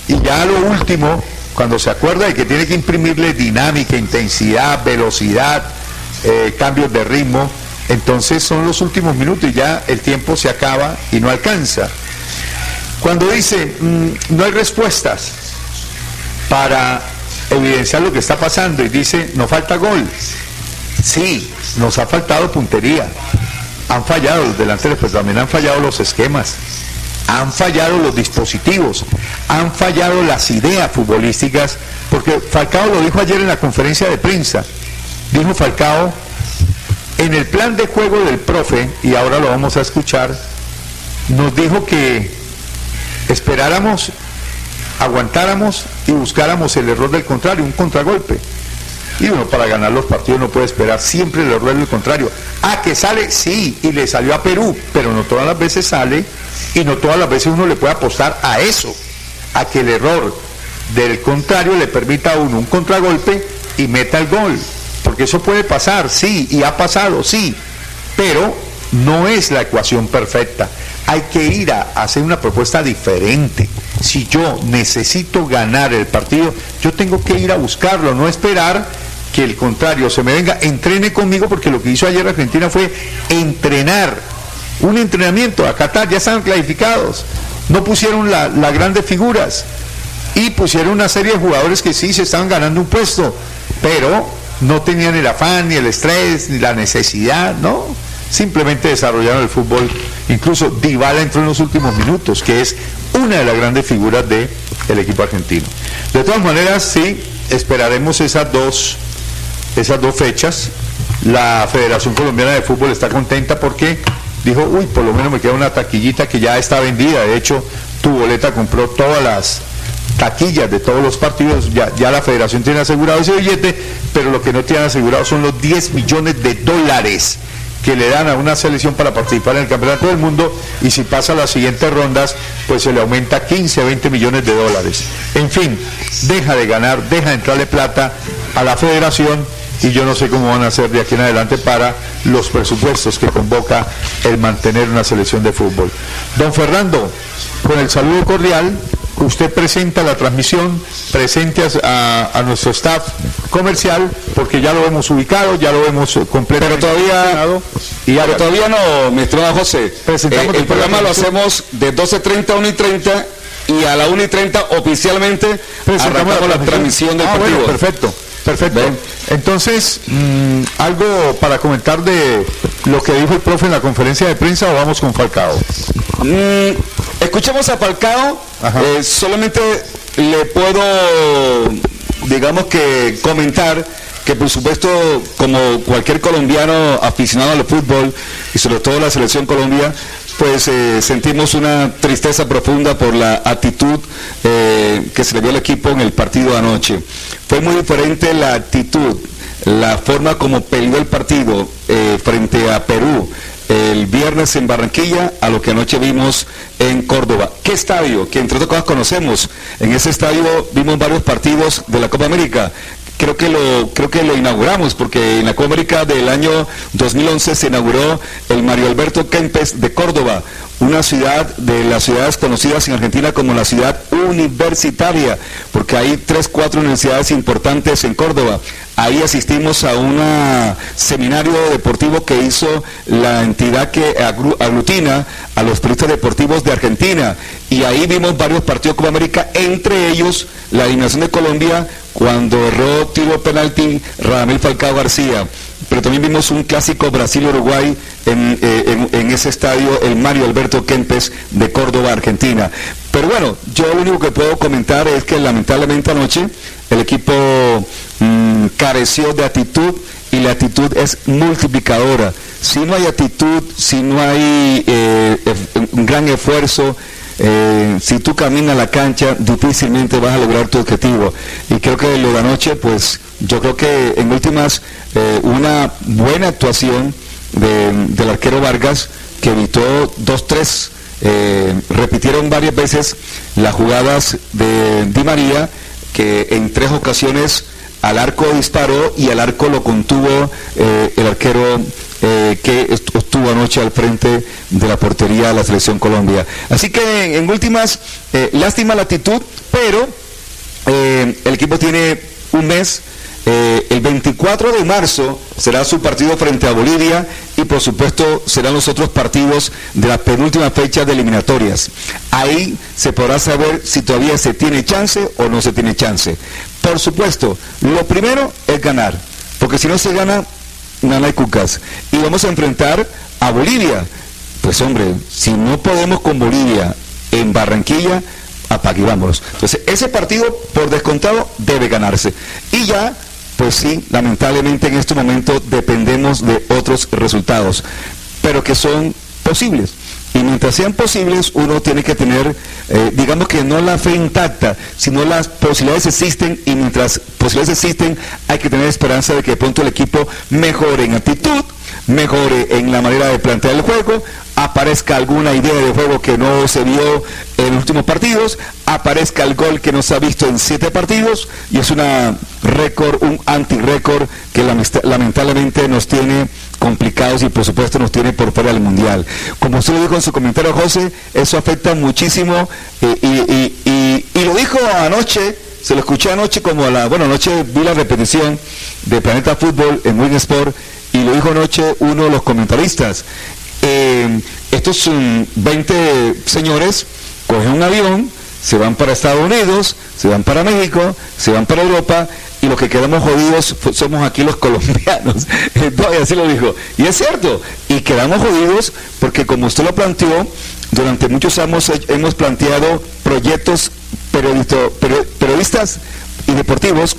Y ya lo último, cuando se acuerda de que tiene que imprimirle dinámica, intensidad, velocidad, eh, cambios de ritmo, entonces son los últimos minutos y ya el tiempo se acaba y no alcanza. Cuando dice, mm, no hay respuestas para evidenciar lo que está pasando y dice, no falta gol. Sí, nos ha faltado puntería. Han fallado los delanteros, pero también han fallado los esquemas. Han fallado los dispositivos, han fallado las ideas futbolísticas, porque Falcao lo dijo ayer en la conferencia de prensa. Dijo Falcao, en el plan de juego del profe, y ahora lo vamos a escuchar, nos dijo que esperáramos, aguantáramos y buscáramos el error del contrario, un contragolpe. Y uno para ganar los partidos no puede esperar siempre el error del contrario. Ah, que sale, sí, y le salió a Perú, pero no todas las veces sale y no todas las veces uno le puede apostar a eso, a que el error del contrario le permita a uno un contragolpe y meta el gol. Porque eso puede pasar, sí, y ha pasado, sí, pero no es la ecuación perfecta. Hay que ir a hacer una propuesta diferente. Si yo necesito ganar el partido, yo tengo que ir a buscarlo, no esperar que el contrario se me venga, entrene conmigo, porque lo que hizo ayer Argentina fue entrenar, un entrenamiento a Qatar, ya estaban clasificados, no pusieron la- las grandes figuras y pusieron una serie de jugadores que sí se estaban ganando un puesto, pero no tenían el afán, ni el estrés, ni la necesidad, ¿no? Simplemente desarrollaron el fútbol. Incluso Dybala entró en los últimos minutos, que es una de las grandes figuras del equipo argentino. De todas maneras, sí, esperaremos esas dos, esas dos fechas. La Federación Colombiana de Fútbol está contenta porque dijo, uy, por lo menos me queda una taquillita que ya está vendida. De hecho, tu boleta compró todas las taquillas de todos los partidos, ya, ya la federación tiene asegurado ese billete, pero lo que no tiene asegurado son los 10 millones de dólares que le dan a una selección para participar en el Campeonato del Mundo y si pasa las siguientes rondas, pues se le aumenta 15 a 20 millones de dólares. En fin, deja de ganar, deja de entrarle plata a la federación y yo no sé cómo van a hacer de aquí en adelante para los presupuestos que convoca el mantener una selección de fútbol. Don Fernando, con el saludo cordial, usted presenta la transmisión, presente a, a nuestro staff comercial, porque ya lo hemos ubicado, ya lo hemos completamente Pero todavía- y Pero todavía no, mi estimado José. Presentamos Eh, el programa la lo transmisión. hacemos de 12.30 a 1 y 30 y a la 1 y 30 oficialmente Presentamos arrancamos la transmisión del Ah, partido. bueno, perfecto, perfecto. Entonces, mm, algo para comentar de lo que dijo el profe en la conferencia de prensa o vamos con Falcao. Mm, escuchemos a Falcao. Eh, solamente le puedo, digamos que comentar que por supuesto, como cualquier colombiano aficionado al fútbol y sobre todo la selección Colombia, pues eh, sentimos una tristeza profunda por la actitud eh, que se le dio al equipo en el partido anoche. Fue muy diferente la actitud, la forma como peleó el partido eh, frente a Perú el viernes en Barranquilla a lo que anoche vimos en Córdoba. ¿Qué estadio? Que entre otras cosas conocemos. En ese estadio vimos varios partidos de la Copa América. Creo que lo creo que lo inauguramos porque en la Copa América del año 2011 se inauguró el Mario Alberto Kempes de Córdoba, una ciudad de las ciudades conocidas en Argentina como la ciudad universitaria, porque hay tres, cuatro universidades importantes en Córdoba. Ahí asistimos a un seminario deportivo que hizo la entidad que aglutina a los periodistas deportivos de Argentina. Y ahí vimos varios partidos de Copa América, entre ellos la eliminación de Colombia cuando erró tiro penalti Radamel Falcao García. Pero también vimos un clásico Brasil-Uruguay en, eh, en- ese estadio, el Mario Alberto Kempes de Córdoba, Argentina. Pero bueno, yo lo único que puedo comentar es que lamentablemente anoche el equipo mm, careció de actitud y la actitud es multiplicadora. Si no hay actitud, si no hay eh, ef- un gran esfuerzo, eh, si tú caminas la cancha, difícilmente vas a lograr tu objetivo. Y creo que lo de anoche, pues yo creo que en últimas, eh, una buena actuación de- del arquero Vargas, que evitó dos, tres, eh, repitieron varias veces las jugadas de Di María, que en tres ocasiones al arco disparó y al arco lo contuvo eh, el arquero eh, que est- estuvo anoche al frente de la portería de la selección Colombia. Así que en últimas, eh, lástima la actitud, pero eh, el equipo tiene un mes. Eh, el 24 de marzo será su partido frente a Bolivia y por supuesto serán los otros partidos de la penúltima fecha de eliminatorias. Ahí se podrá saber si todavía se tiene chance o no se tiene chance. Por supuesto, lo primero es ganar, porque si no se gana, nada hay cucas. Y vamos a enfrentar a Bolivia. Pues hombre, si no podemos con Bolivia en Barranquilla, apague vámonos. Entonces, ese partido, por descontado, debe ganarse. Y ya, pues sí, lamentablemente en este momento dependemos de otros resultados, pero que son posibles. Y mientras sean posibles, uno tiene que tener, eh, digamos que no la fe intacta, sino las posibilidades existen y mientras posibilidades existen, hay que tener esperanza de que de pronto el equipo mejore en actitud, mejore en la manera de plantear el juego, aparezca alguna idea de juego que no se vio en los últimos partidos, aparezca el gol que no se ha visto en siete partidos y es una récord, un anti-récord que lamentablemente nos tiene complicados y por supuesto nos tiene por fuera del mundial. Como usted lo dijo en su comentario, José, eso afecta muchísimo eh, y lo dijo anoche, se lo escuché anoche como a la, bueno, anoche vi la repetición de Planeta Fútbol en Win Sport y lo dijo anoche uno de los comentaristas. Eh, estos mm, 20 señores cogen un avión, se van para Estados Unidos, se van para México, se van para Europa y los que quedamos jodidos somos aquí los colombianos. No, y así lo dijo. Y es cierto, y quedamos jodidos porque como usted lo planteó, durante muchos años he- hemos planteado proyectos periodista- peri- periodistas y deportivos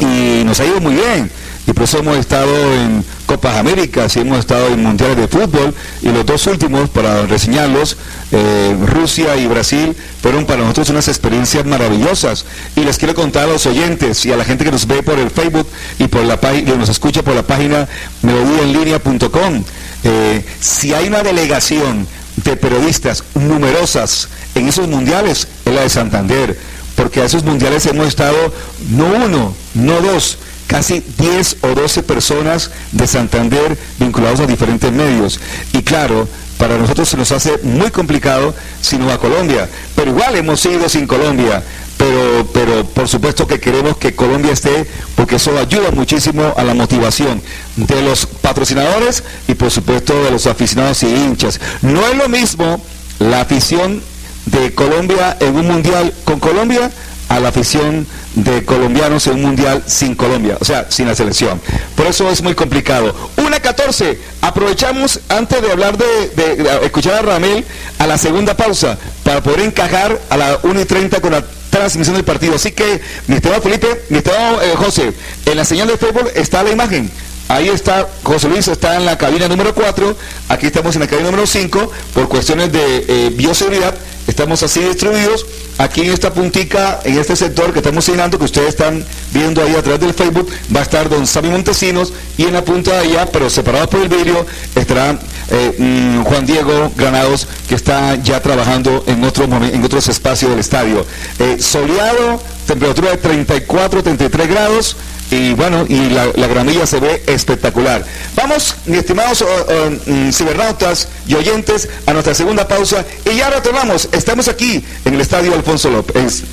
y nos ha ido muy bien. Y por eso hemos estado en Copas Américas y hemos estado en mundiales de fútbol y los dos últimos, para reseñarlos, eh, Rusia y Brasil, fueron para nosotros unas experiencias maravillosas. Y les quiero contar a los oyentes y a la gente que nos ve por el Facebook y por la página, nos escucha por la página melodíaenlínea.com. Eh, si hay una delegación de periodistas numerosas en esos mundiales, es la de Santander, porque a esos mundiales hemos estado no uno, no dos, casi 10 o 12 personas de Santander vinculados a diferentes medios. Y claro, para nosotros se nos hace muy complicado si no va a Colombia, pero igual hemos ido sin Colombia. Pero, pero por supuesto que queremos que Colombia esté porque eso ayuda muchísimo a la motivación de los patrocinadores y por supuesto de los aficionados y hinchas. No es lo mismo la afición de Colombia en un mundial con Colombia a la afición de colombianos en un mundial sin Colombia, o sea, sin la selección. Por eso es muy complicado. Una 14, aprovechamos antes de hablar de, de- escuchar a Ramel a la segunda pausa para poder encajar a la 1 y 30 con la transmisión del partido. Así que, mi estimado Felipe, mi estimado eh, José, en la señal de fútbol está la imagen. Ahí está, José Luis está en la cabina número 4, aquí estamos en la cabina número 5, por cuestiones de eh, bioseguridad, estamos así distribuidos, aquí en esta puntica, en este sector que estamos señalando, que ustedes están viendo ahí a través del Facebook, va a estar don Sammy Montesinos, y en la punta de allá, pero separados por el vidrio, estará eh, mm, Juan Diego Granados, que está ya trabajando en, otro otros espacios del estadio. Eh, soleado, temperatura de 34, 33 grados, y bueno, y la, la gramilla se ve espectacular. Vamos, mis estimados oh, oh, mm, cibernautas y oyentes, a nuestra segunda pausa y ya retornamos. Estamos aquí en el Estadio Alfonso López.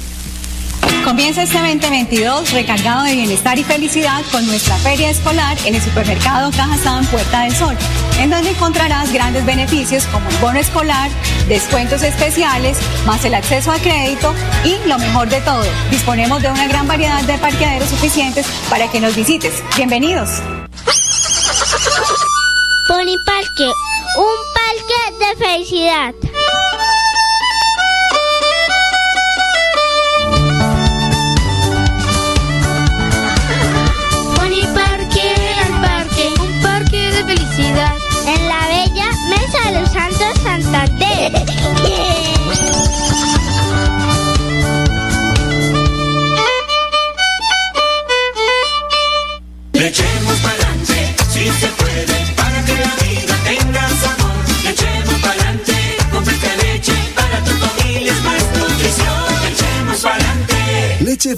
Comienza este 2022 recargado de bienestar y felicidad con nuestra feria escolar en el supermercado Cajazán Puerta del Sol, en donde encontrarás grandes beneficios como el bono escolar, descuentos especiales, más el acceso a crédito y lo mejor de todo, disponemos de una gran variedad de parqueaderos suficientes para que nos visites. Bienvenidos. Pony Parque, un parque de felicidad.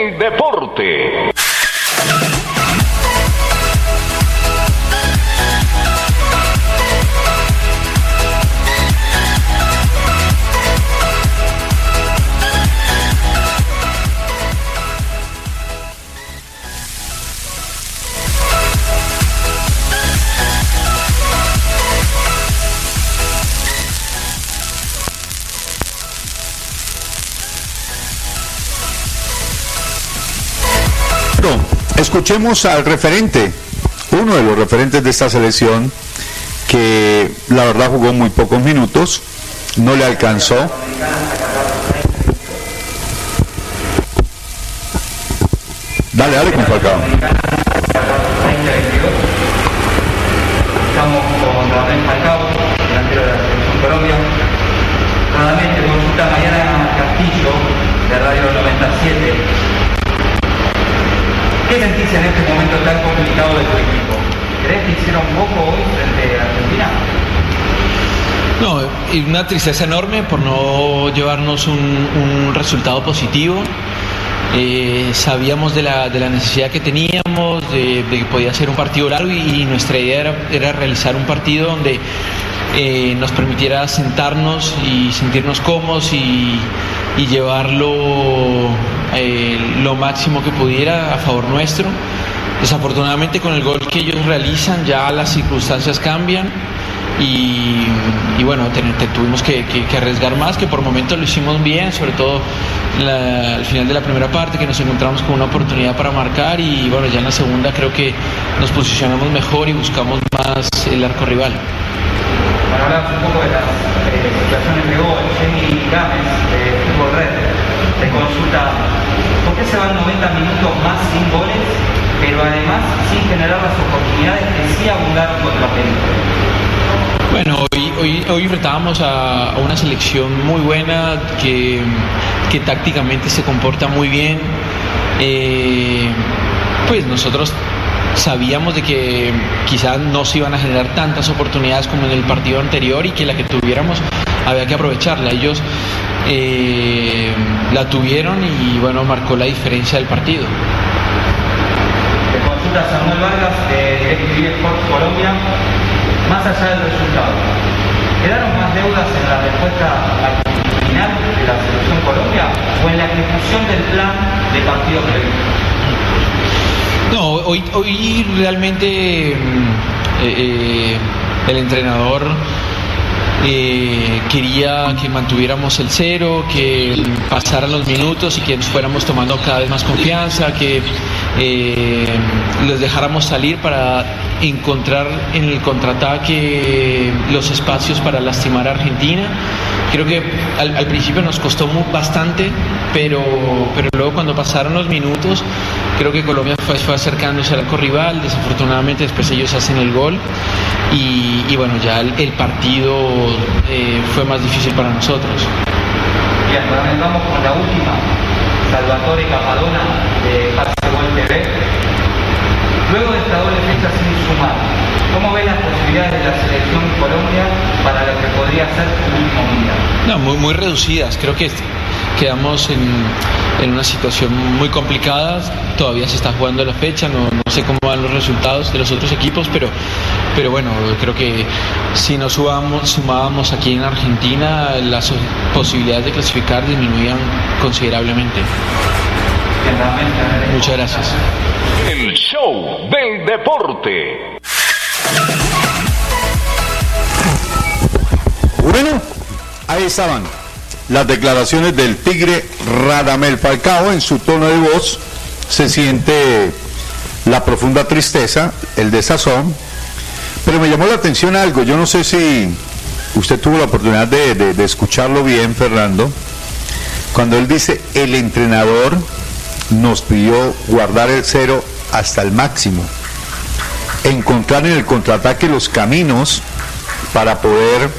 Del deporte. Escuchemos al referente, uno de los referentes de esta selección, que la verdad jugó muy pocos minutos, no le alcanzó. Dale, dale con Falcao. Estamos con Rafael Falcao, delantero de la Selección Colombia. Nuevamente consulta Mariana Castillo, de Radio 97. ¿Qué sentís en este momento tan complicado de tu equipo? ¿Crees que hicieron poco hoy frente a Argentina? No, una tristeza enorme por no llevarnos un, resultado positivo. Eh, sabíamos de la, de la necesidad que teníamos, de, que podía ser un partido largo y, nuestra idea era, realizar un partido donde eh, nos permitiera sentarnos y sentirnos cómodos y, llevarlo lo máximo que pudiera a favor nuestro. Desafortunadamente con el gol que ellos realizan ya las circunstancias cambian y, y bueno, tuvimos que, que- que arriesgar más, que por momentos lo hicimos bien, sobre todo la- al final de la primera parte que nos encontramos con una oportunidad para marcar y bueno, ya en la segunda creo que nos posicionamos mejor y buscamos más el arco rival. Bueno, hablamos un poco de las eh, situaciones de gol. Jenny Gámez, de Fútbol Red, te consulta por qué se van 90 minutos más sin goles, pero además sin generar las oportunidades que sí abundaron contra Perú. Bueno, hoy, hoy, enfrentábamos a, a una selección muy buena que, que tácticamente se comporta muy bien. Eh, pues nosotros sabíamos de que quizás no se iban a generar tantas oportunidades como en el partido anterior y que la que tuviéramos había que aprovecharla. Ellos eh, la tuvieron y bueno, marcó la diferencia del partido. Te consulta Samuel Vargas, de Sports Colombia, más allá del resultado. ¿Quedaron más deudas en la respuesta al final de la selección Colombia o en la ejecución del plan de partido previsto? No, hoy, hoy realmente mm, eh, eh, el entrenador eh, quería que mantuviéramos el cero, que pasaran los minutos y que fuéramos tomando cada vez más confianza, que eh, les dejáramos salir para encontrar en el contraataque los espacios para lastimar a Argentina. Creo que al, principio nos costó bastante, pero, pero luego cuando pasaron los minutos, creo que Colombia fue, fue acercándose al arco rival, desafortunadamente después ellos hacen el gol y, y bueno, ya el, partido eh, fue más difícil para nosotros. Bien, bueno, vamos con la última. Salvatore Capadona de Baseball TV. Luego de esta doble fecha sin sumar, ¿cómo ves las posibilidades de la selección Colombia para lo que podría ser su último mundial? No, muy, muy reducidas. Creo que quedamos en, en una situación muy complicada. Todavía se está jugando la fecha, no, no sé cómo van los resultados de los otros equipos, pero, pero bueno, creo que si nos subamos, sumábamos aquí en Argentina, las posibilidades de clasificar disminuían considerablemente. Muchas gracias. El show del deporte. Bueno, ahí estaban las declaraciones del Tigre Radamel Falcao. En su tono de voz se siente la profunda tristeza, el desazón. Pero me llamó la atención algo. Yo no sé si usted tuvo la oportunidad de, de- de escucharlo bien, Fernando. Cuando él dice, el entrenador nos pidió guardar el cero hasta el máximo. Encontrar en el contraataque los caminos para poder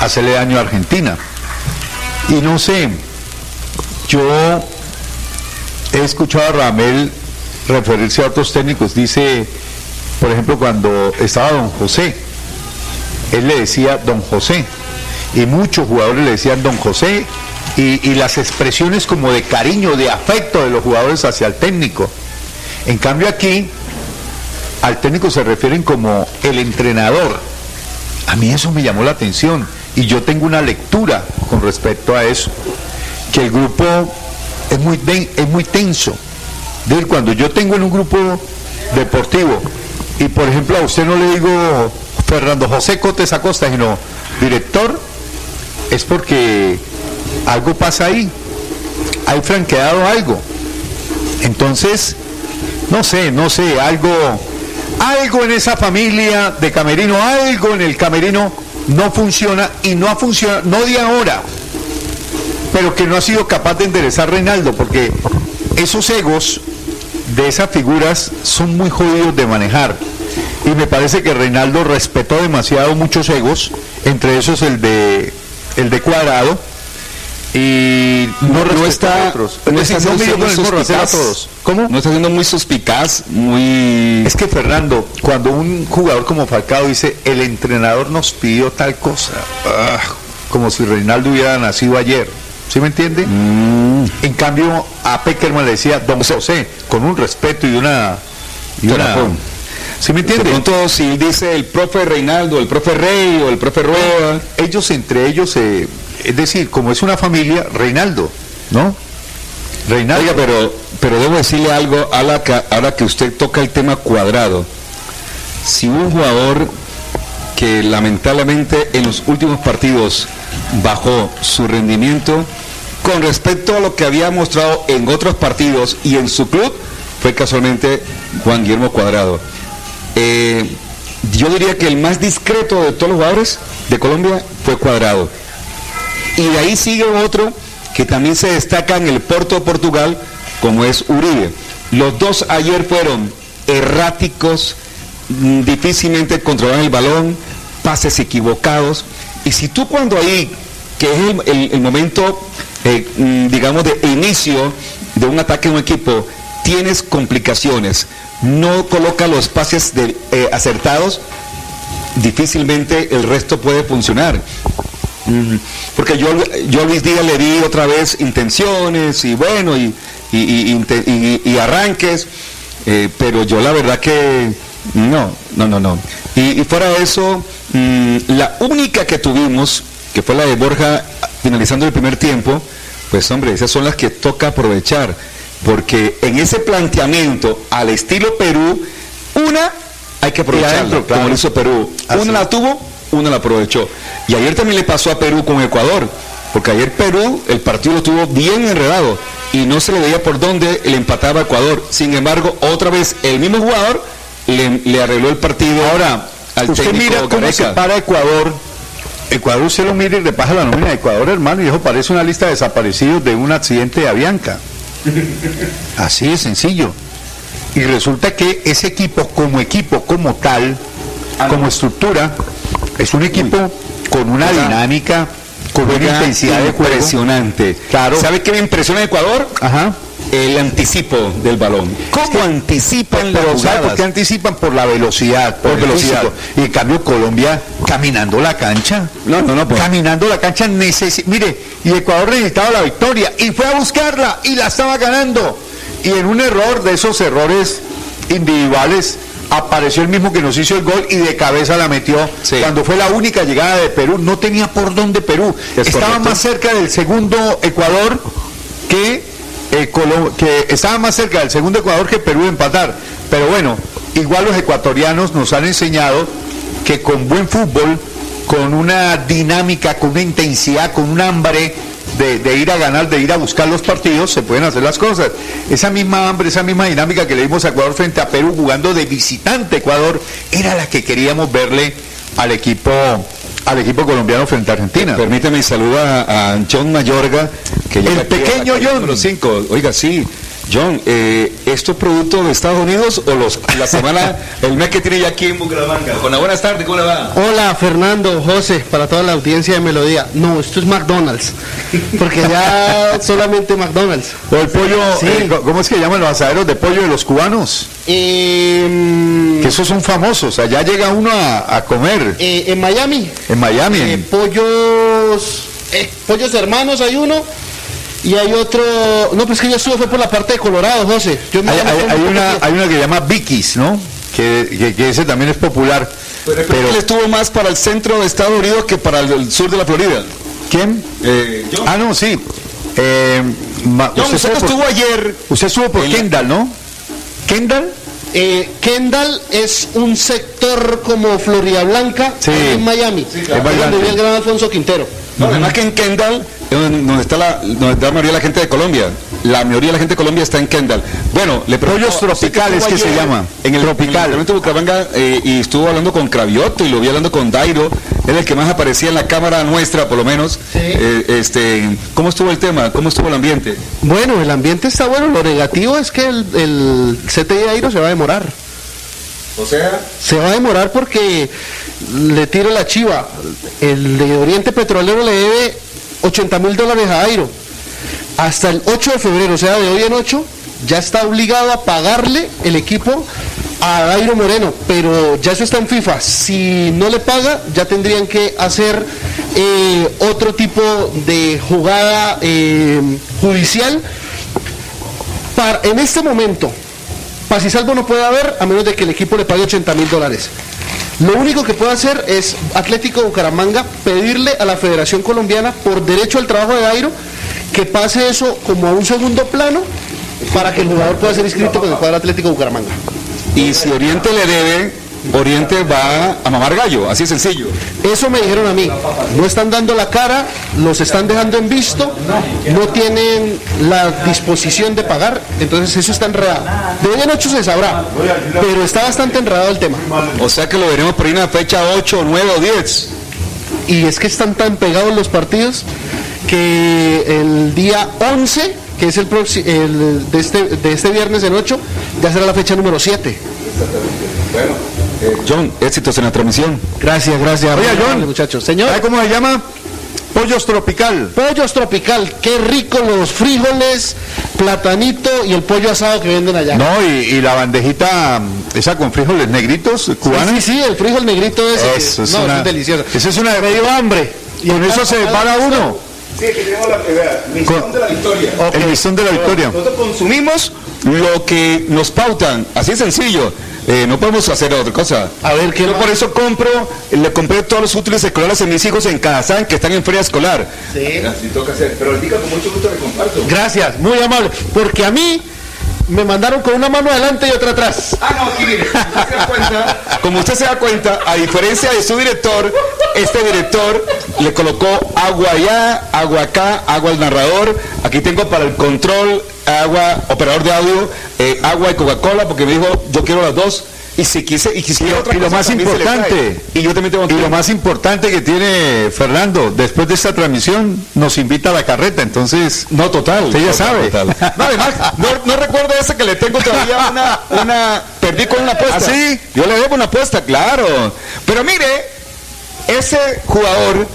hacerle daño a Argentina. Y no sé, yo he escuchado a Ramel referirse a otros técnicos, dice, por ejemplo, cuando estaba don José, él le decía don José, y muchos jugadores le decían don José, y, y las expresiones como de cariño, de afecto de los jugadores hacia el técnico. En cambio aquí, al técnico se refieren como el entrenador. A mí eso me llamó la atención y yo tengo una lectura con respecto a eso, que el grupo es muy, es muy tenso. De cuando yo tengo en un grupo deportivo y por ejemplo a usted no le digo Fernando José Cotes Acosta, sino director, es porque algo pasa ahí, hay franqueado algo. Entonces, no sé, no sé, algo, algo en esa familia de Camerino, algo en el Camerino no funciona y no ha funcionado, no de ahora, pero que no ha sido capaz de enderezar Reinaldo, porque esos egos de esas figuras son muy jodidos de manejar. Y me parece que Reinaldo respetó demasiado muchos egos, entre esos el de el de Cuadrado, y no, a está, otros. no Es está no muy suspicaz. todos. ¿Cómo? No está siendo muy suspicaz, muy... Es que Fernando, cuando un jugador como Falcao dice, el entrenador nos pidió tal cosa, ah, como si Reinaldo hubiera nacido ayer, ¿sí me entiende? En cambio, a Peckerman le decía Don José, con un respeto y una... Y una Razón. ¿Sí me entiende? De pronto, si dice el profe Reinaldo, el profe Rey o el profe Rueda... Ellos entre ellos, eh, es decir, como es una familia, Reinaldo, ¿no? Reinaldo. Oiga, pero, pero debo decirle algo ahora que, ahora que usted toca el tema cuadrado. Si un jugador que lamentablemente en los últimos partidos bajó su rendimiento con respecto a lo que había mostrado en otros partidos y en su club, fue casualmente Juan Guillermo Cuadrado. Eh, yo diría que el más discreto de todos los jugadores de Colombia fue Cuadrado. Y de ahí sigue otro que también se destaca en el Porto de Portugal, como es Uribe. Los dos ayer fueron erráticos, mm, difícilmente controlaban el balón, pases equivocados. Y si tú cuando ahí, que es el, momento, eh, mm, digamos, de inicio de un ataque en un equipo, tienes complicaciones, no coloca los pases eh, acertados, difícilmente el resto puede funcionar. Porque yo, yo a Luis Díaz le di otra vez intenciones y bueno, y, y, arranques, eh, pero yo la verdad que no, no, no, no. Y, y fuera de eso, mm, la única que tuvimos, que fue la de Borja finalizando el primer tiempo, pues hombre, esas son las que toca aprovechar, porque en ese planteamiento al estilo Perú, una hay que aprovecharla, adentro, claro. como lo hizo Perú. Una la tuvo, una la aprovechó. Y ayer también le pasó a Perú con Ecuador, porque ayer Perú el partido lo tuvo bien enredado y no se le veía por dónde le empataba a Ecuador. Sin embargo, otra vez el mismo jugador le, le arregló el partido Ahora, al usted técnico mira cómo se para Ecuador. Ecuador usted lo mira y repasa la nómina de Ecuador, hermano, y eso parece una lista de desaparecidos de un accidente de Avianca. Así de sencillo. Y resulta que ese equipo, como equipo, como tal, como estructura, es un equipo con una dinámica, Con una intensidad impresionante. Claro. ¿Sabe qué me impresiona de Ecuador? Ajá. El anticipo del balón. ¿Cómo anticipan las Pero ¿sabe por qué anticipan? Por la velocidad, por, Por el velocidad. físico. Y en cambio Colombia caminando la cancha. No, no, no. pues. Caminando la cancha necesita. Mire, y Ecuador necesitaba la victoria y fue a buscarla y la estaba ganando. Y en un error de esos errores individuales apareció el mismo que nos hizo el gol y de cabeza la metió Sí. cuando fue la única llegada de Perú. No tenía por dónde Perú. Es estaba correcto. más cerca del segundo Ecuador que, eh, que estaba más cerca del segundo Ecuador que Perú de empatar. Pero bueno, igual los ecuatorianos nos han enseñado que con buen fútbol, con una dinámica, con una intensidad, con un hambre de, de ir a ganar, de ir a buscar los partidos, se pueden hacer las cosas. Esa misma hambre, esa misma dinámica que le dimos a Ecuador frente a Perú jugando de visitante Ecuador, era la que queríamos verle al equipo al equipo colombiano frente a Argentina. Permíteme saludar a, a John Mayorga, que llega El pequeño John. número 5. Oiga, sí. John, eh, ¿esto es producto de Estados Unidos o los, la semana, el mes que tiene ya aquí en Bucaramanga? Buenas, buenas tardes, ¿cómo le va? Hola Fernando, José, para toda la audiencia de Melodía. No, esto es McDonald's, porque ya solamente McDonald's. O el pollo, Sí. eh, ¿cómo es que llaman los asaderos de pollo de los cubanos? Eh, Que esos son famosos, allá llega uno a, a comer eh, en Miami, en Miami. eh, pollos, pollos hermanos hay uno y hay otro. No, pues que yo estuve fue por la parte de Colorado, José. Yo me hay, una, hay una que se llama Vicky's, ¿no? Que, que- que ese también es popular. Pero, Pero, él estuvo más para el centro de Estados Unidos que para el, el sur de la Florida. ¿Quién? Eh. Ah, no, sí. Eh, ma- usted estuvo por- estuvo ayer. usted estuvo por Kendall, ¿no? ¿Kendall? Eh, Kendall es un sector como Florida Blanca Sí. en Miami, claro. donde vive el gran Alfonso Quintero. No, además que en Kendall, es donde está la, donde está la mayoría de la gente de Colombia. La mayoría de la gente de Colombia está en Kendall. Bueno, le pregunto, Pollos tropicales, que se llama. En el Tropical. En el de Bucaramanga eh, y estuvo hablando con Cravioto y lo vi hablando con Dairo. Era el que más aparecía en la cámara nuestra, por lo menos. Eh, este, ¿Cómo estuvo el tema? ¿Cómo estuvo el ambiente? Bueno, el ambiente está bueno, lo negativo es que el, el CTI de Airo se va a demorar. O sea, Se va a demorar porque le tiro la chiva. El de Oriente Petrolero le debe 80 mil dólares a Airo. Hasta el 8 de febrero, o sea, de hoy en 8, ya está obligado a pagarle el equipo a Airo Moreno, pero ya eso está en FIFA. Si no le paga, ya tendrían que hacer eh, otro tipo de jugada eh, judicial. Para, en este momento, Paz y salvo no puede haber a menos de que el equipo le pague 80 mil dólares. Lo único que puede hacer es Atlético Bucaramanga pedirle a la Federación Colombiana por derecho al trabajo de Dairo que pase eso como a un segundo plano para que el jugador pueda ser inscrito con el cuadro Atlético Bucaramanga. y si Oriente le debe, Oriente va a mamar gallo, así de sencillo. Eso me dijeron a mí. No están dando la cara, los están dejando en visto, no tienen la disposición de pagar, entonces eso está enredado. De hoy en ocho se sabrá, pero está bastante enredado el tema. O sea que lo veremos por ahí en la fecha 8, 9 o 10. Y es que están tan pegados los partidos que el día 11, que es el de, este, de este viernes en 8, ya será la fecha número 7. Bueno, eh, John, éxitos en la transmisión. Gracias, gracias. Muy John. muchachos. Señor. ¿Sabe cómo se llama? Pollos Tropical. Pollos tropical, qué rico los frijoles, platanito y el pollo asado que venden allá. No, y, y la bandejita, mm, esa con frijoles negritos, cubanos. Sí, sí, sí, el frijol negrito ese. Eso es no, una- eso es delicioso. Eso es una... Me dio hambre. Con eso se para uno. Sí, que tenemos la misión de la victoria. El listón de la victoria. Nosotros consumimos lo que nos pautan, así de sencillo. Eh, no podemos hacer otra cosa. A ver, ¿qué Yo más? por eso compro, le compré todos los útiles escolares a mis hijos en Kazán que están en feria escolar. Sí. Así toca hacer. Pero ahorita con mucho gusto le comparto. Gracias, muy amable. Porque a mí me mandaron con una mano adelante y otra atrás. Ah, no, aquí mire, usted se da cuenta, como usted se da cuenta, a diferencia de su director, este director le colocó agua allá, agua acá, agua al narrador, aquí tengo para el control, agua, operador de audio, eh, agua y Coca-Cola, porque me dijo, yo quiero las dos, y si quise, y quisiera otra Y lo más importante, y yo también tengo y lo más importante que tiene Fernando, después de esta transmisión, nos invita a la carreta, entonces... No, total. Usted ya total, sabe. total. No, además, no, no recuerdo ese que le tengo todavía una, una perdí con una apuesta. ¿Ah, sí? Yo le debo una apuesta, claro. Pero mire, ese jugador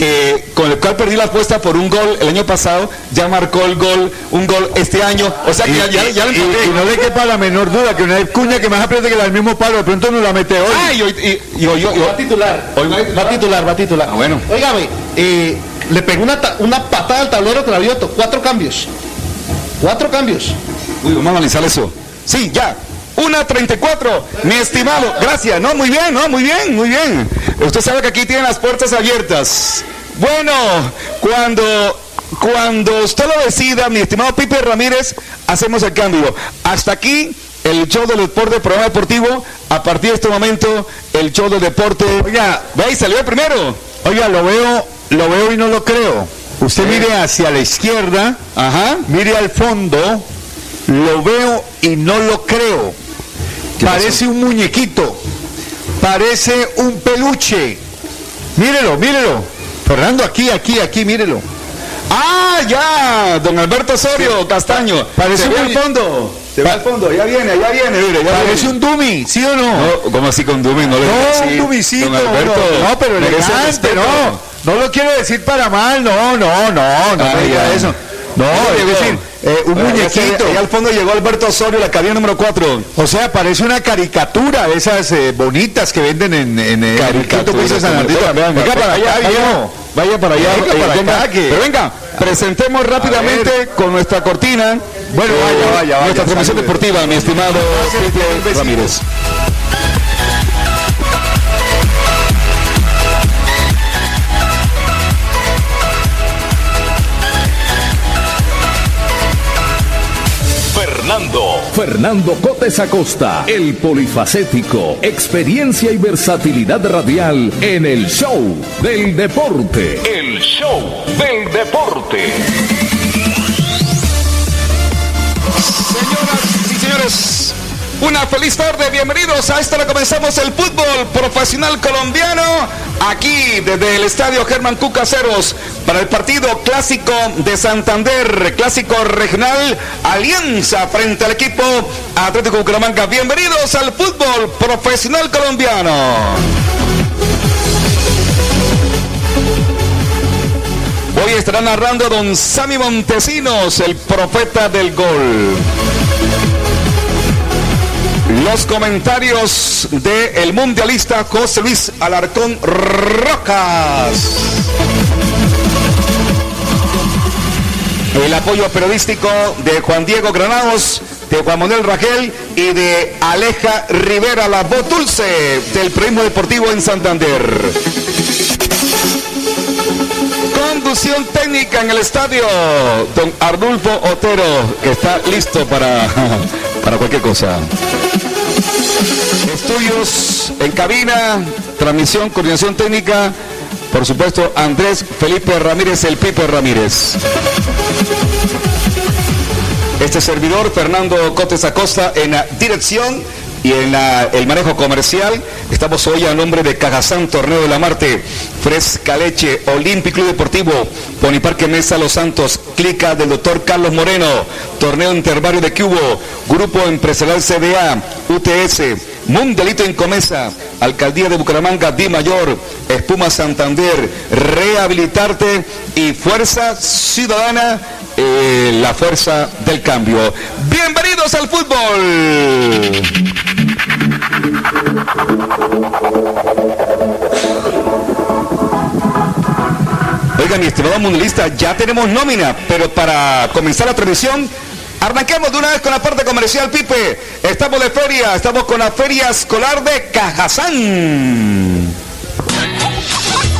que con el cual perdí la apuesta por un gol el año pasado, ya marcó el gol, un gol este año. O sea que Y, ya, ya, ya lo y- y no le quepa la menor duda que una cuña que más apriete que la del mismo palo, de pronto no la mete hoy. Ah, y hoy, y- y hoy- hoy- Va a titular. hoy va a- titular, va a titular. Ah, bueno. Óigame, eh, le pegó una, ta- una patada al tablero Cravioto. Cuatro cambios. Cuatro cambios. Uy, vamos a analizar eso. Sí, ya. Una 34, mi estimado. Gracias. No, muy bien, no, muy bien, muy bien. Usted sabe que aquí tienen las puertas abiertas. Bueno, cuando cuando usted lo decida, mi estimado Pipe Ramírez, hacemos el cambio. Hasta aquí el show del deporte, el programa deportivo. A partir de este momento, el show del deporte. Oiga, Ve, salió el primero. Oiga, lo veo, lo veo y no lo creo. Usted mire hacia la izquierda, Ajá. mire al fondo, lo veo y no lo creo. ¿Qué Parece un muñequito, parece un peluche. Mírelo, mírelo. Fernando, aquí, aquí, aquí, mírelo. Ah, ya, don Alberto Osorio Castaño. Parece ve un- fondo. Se ve al fondo, ya viene, ya viene, mire, ya Parece viene. un dummy, ¿sí o no? No, ¿Cómo así con Dummy? No, le No, un dumicito, Don Alberto, no, no, pero elegante, no. No lo quiero decir para mal, no, no, no, no Ah, me diga eso. No, es decir, eh, un se- muñequito. Ahí al fondo llegó Alberto Osorio, la cabina número 4. O sea, parece una caricatura de esas eh, bonitas que venden en, en el Caricatura, Quinto Piso de San Andrés. Venga, para vaya, viejo. Vaya para allá. Venga eh, para venga, acá, que- Pero venga, presentemos rápidamente con nuestra cortina. Bueno, eh, vaya, vaya, vaya, Nuestra transmisión deportiva, mi estimado Pipe Ramírez. Fernando. Cotes Acosta, el polifacético, experiencia y versatilidad radial en el show del deporte. El show del deporte. Señoras y señores, una feliz tarde, bienvenidos a esta hora comenzamos el fútbol profesional colombiano aquí desde el estadio Germán Cucaseros para el partido clásico de Santander, clásico regional Alianza frente al equipo Atlético Bucaramanga. Bienvenidos al fútbol profesional colombiano. Hoy estará narrando don Sammy Montesinos, el profeta del gol. Los comentarios del mundialista José Luis Alarcón Rojas. El apoyo periodístico de Juan Diego Granados, de Juan Manuel Rangel y de Aleja Rivera, la voz dulce del Premio Deportivo en Santander. Conducción técnica en el estadio, don Arnulfo Otero, que está listo para, para cualquier cosa. Estudios en cabina, transmisión, coordinación técnica, por supuesto, Andrés Felipe Ramírez, el Pipe Ramírez. Este servidor, Fernando Cotes Acosta, en la dirección y en la- el manejo comercial. Estamos hoy a nombre de Cajazán, Torneo de la Marte, Fresca Leche, Olímpico Club Deportivo, Poniparque Mesa Los Santos, Clica del doctor Carlos Moreno, Torneo Interbarrio de Cubo, Grupo Empresarial CDA, UTS, Mundialito en Comesa, Alcaldía de Bucaramanga, Di Mayor, Espuma Santander, Rehabilitarte y Fuerza Ciudadana, eh, la fuerza del cambio. Bienvenidos al fútbol. Oiga, mi estimado mundialista, ya tenemos nómina, pero para comenzar la transmisión, arranquemos de una vez con la parte comercial, Pipe. Estamos de feria, estamos con la feria escolar de Cajazán.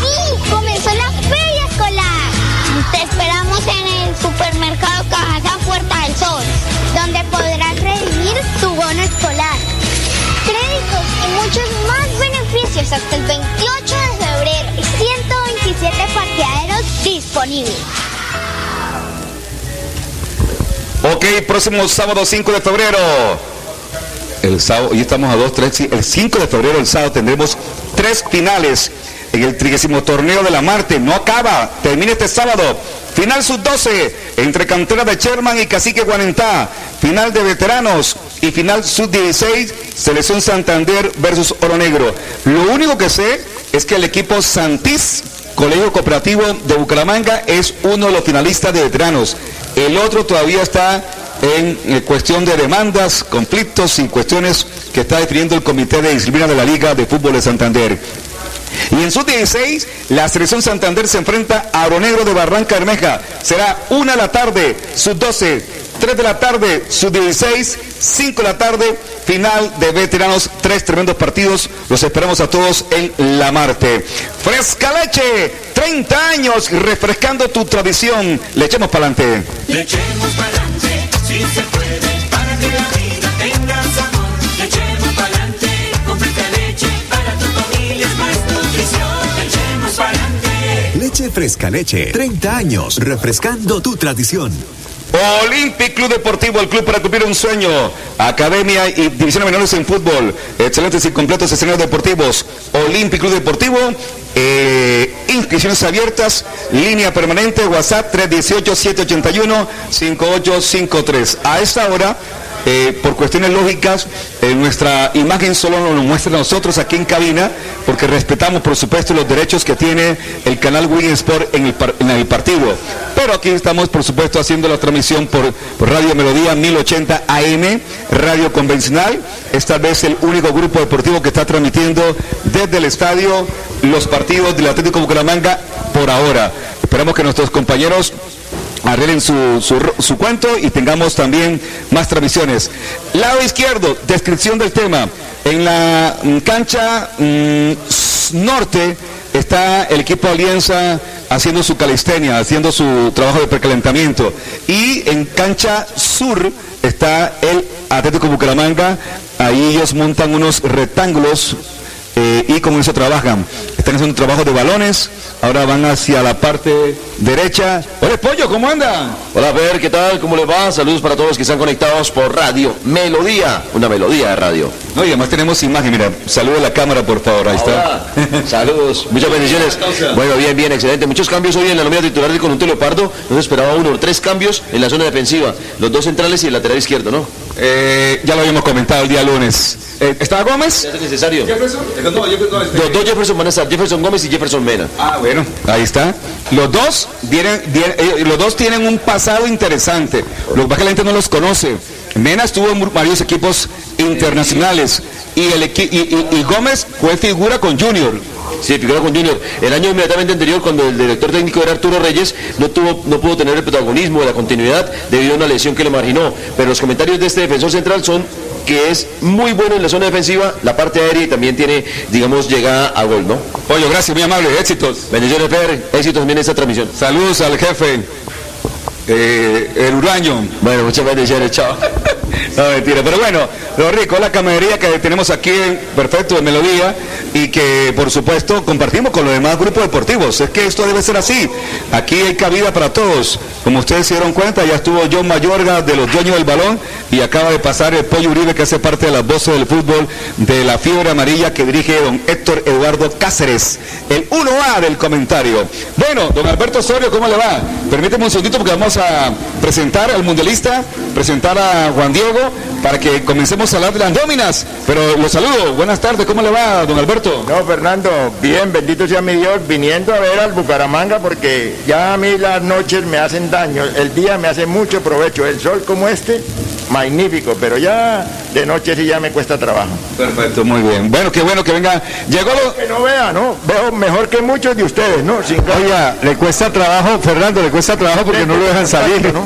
Sí, comenzó la feria escolar. Te esperamos en el supermercado Cajazán Puerta del Sol, donde podrás redimir tu bono escolar. Créditos y muchos más beneficios hasta el 28 de febrero y 127 parqueaderos disponibles. Ok, próximo sábado 5 de febrero. El sábado, hoy estamos a 2, 3, sí, el 5 de febrero, el sábado, tendremos tres finales en el trigésimo torneo de la Marte. No acaba, termina este sábado. Final sub-12 entre Cantera de Sherman y Cacique Guanentá. Final de veteranos y final sub-16, Selección Santander versus Oro Negro. Lo único que sé es que el equipo Santís Colegio Cooperativo de Bucaramanga es uno de los finalistas de veteranos. El otro todavía está en eh, cuestión de demandas, conflictos y cuestiones que está definiendo el Comité de Disciplina de la Liga de Fútbol de Santander. Y en sub 16, la selección Santander se enfrenta a Negro de Barranca Bermeja. Será una de la tarde, sub 12, 3 de la tarde, sub 16, 5 de la tarde, final de veteranos, tres tremendos partidos. Los esperamos a todos en La Marte. Fresca leche, 30 años refrescando tu tradición. Le echemos para adelante. Le echemos pa'lante, si se puede, para que la vida tenga sabor. Le echemos pa'lante, con fresca leche, para tu familia es más nutrición. Le echemos pa'lante. Leche Fresca Leche. 30 años refrescando tu tradición. Olympic Club Deportivo, el club para cumplir un sueño. Academia y divisiones menores en fútbol. Excelentes y completos escenarios deportivos. Olympic Club Deportivo. eh, inscripciones abiertas. Línea permanente. WhatsApp 318-781-5853. A esta hora. Eh, por cuestiones lógicas, eh, nuestra imagen solo nos muestra a nosotros aquí en cabina, porque respetamos, por supuesto, los derechos que tiene el canal Win Sport en el, par- en el partido. Pero aquí estamos, por supuesto, haciendo la transmisión por, por Radio Melodía 1080 AM, radio convencional. Esta vez el único grupo deportivo que está transmitiendo desde el estadio los partidos del Atlético Bucaramanga por ahora. Esperamos que nuestros compañeros arreglen su, su, cuento y tengamos también más transmisiones. Lado izquierdo, descripción del tema. En la mm, cancha mm, norte está el equipo Alianza haciendo su calistenia, haciendo su trabajo de precalentamiento. Y en cancha sur está el Atlético Bucaramanga. Ahí ellos montan unos rectángulos eh, y con eso trabajan. Están haciendo un trabajo de balones, ahora van hacia la parte derecha. Hola Pollo, ¿cómo anda? Hola, Fer, ¿qué tal? ¿Cómo les va? Saludos para todos que están conectados por radio. Melodía, una melodía de radio. No, y además tenemos imagen, mira, saluda a la cámara por favor, ahí está. Saludos, muchas bendiciones. Bueno, bien, bien, excelente. Muchos cambios hoy en la nómina titular del conjunto Leopardo. No se esperaba uno, tres cambios en la zona defensiva. Los dos centrales y el lateral izquierdo, ¿no? Eh, ya lo habíamos comentado el día lunes. Eh, ¿Está Gómez? Es necesario. Jefferson. Los dos Jefferson van a estar, Jefferson Gómez y Jefferson Mena. Ah, bueno, ahí está. Los dos vienen, vienen- eh, los dos tienen un pasado interesante. Lo que pasa es que la gente no los conoce. Mena estuvo en varios equipos internacionales y, el equi- y, y- y Gómez fue figura con Junior. Sí, figura con Junior. El año inmediatamente anterior, cuando el director técnico era Arturo Reyes, no tuvo, no pudo tener el protagonismo, la continuidad, debido a una lesión que le marginó. Pero los comentarios de este defensor central son que es muy bueno en la zona defensiva, la parte aérea y también tiene, digamos, llegada a gol, ¿no? Oye, gracias, muy amable, éxitos. Bendiciones, Fer, éxitos también en esta transmisión. Saludos al jefe, eh, el Uraño. Bueno, muchas bendiciones, chao. No, mentira, pero bueno, lo rico la camaradería que tenemos aquí en Perfecto de Melodía y que por supuesto compartimos con los demás grupos deportivos. Es que esto debe ser así. Aquí hay cabida para todos. Como ustedes se dieron cuenta, ya estuvo John Mayorga de los dueños del balón y acaba de pasar el Pollo Uribe que hace parte de las voces del fútbol de la fiebre amarilla que dirige don Héctor Eduardo Cáceres, el 1A del comentario. Bueno, don Alberto Osorio, ¿cómo le va? Permíteme un segundito porque vamos a presentar al mundialista, presentar a Juan Diego para que comencemos a hablar de las nóminas. Pero los saludo. Buenas tardes, ¿cómo le va, don Alberto? No, Fernando, bien, bendito sea mi Dios, viniendo a ver al Bucaramanga porque ya a mí las noches me hacen daño, el día me hace mucho provecho, el sol como este, magnífico, pero ya de noche sí ya me cuesta trabajo. Perfecto, muy bien. Bueno, qué bueno que venga. Llegó lo... Que no vea, ¿no? Veo mejor que muchos de ustedes, ¿no? Sin Oiga, le cuesta trabajo, Fernando, le cuesta trabajo porque no lo dejan salir.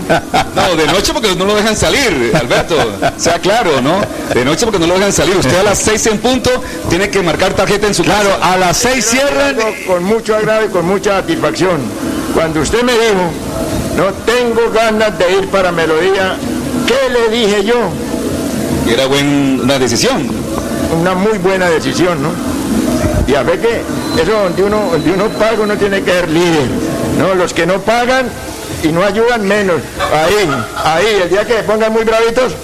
No, de noche porque no lo dejan salir, Alberto. Sea claro, ¿no? De noche porque no lo dejan salir. Usted a las seis en punto tiene que marcar tarjeta en su Claro, casa. a las seis cierran. Con mucho agrado y con mucha satisfacción. Cuando usted me dijo, no tengo ganas de ir para Melodía, ¿qué le dije yo? Era buena decisión. Una muy buena decisión, ¿no? Y a ver que eso donde uno, donde uno paga uno tiene que ser líder. No, los que no pagan y no ayudan menos. Ahí, ahí, el día que se pongan muy bravitos,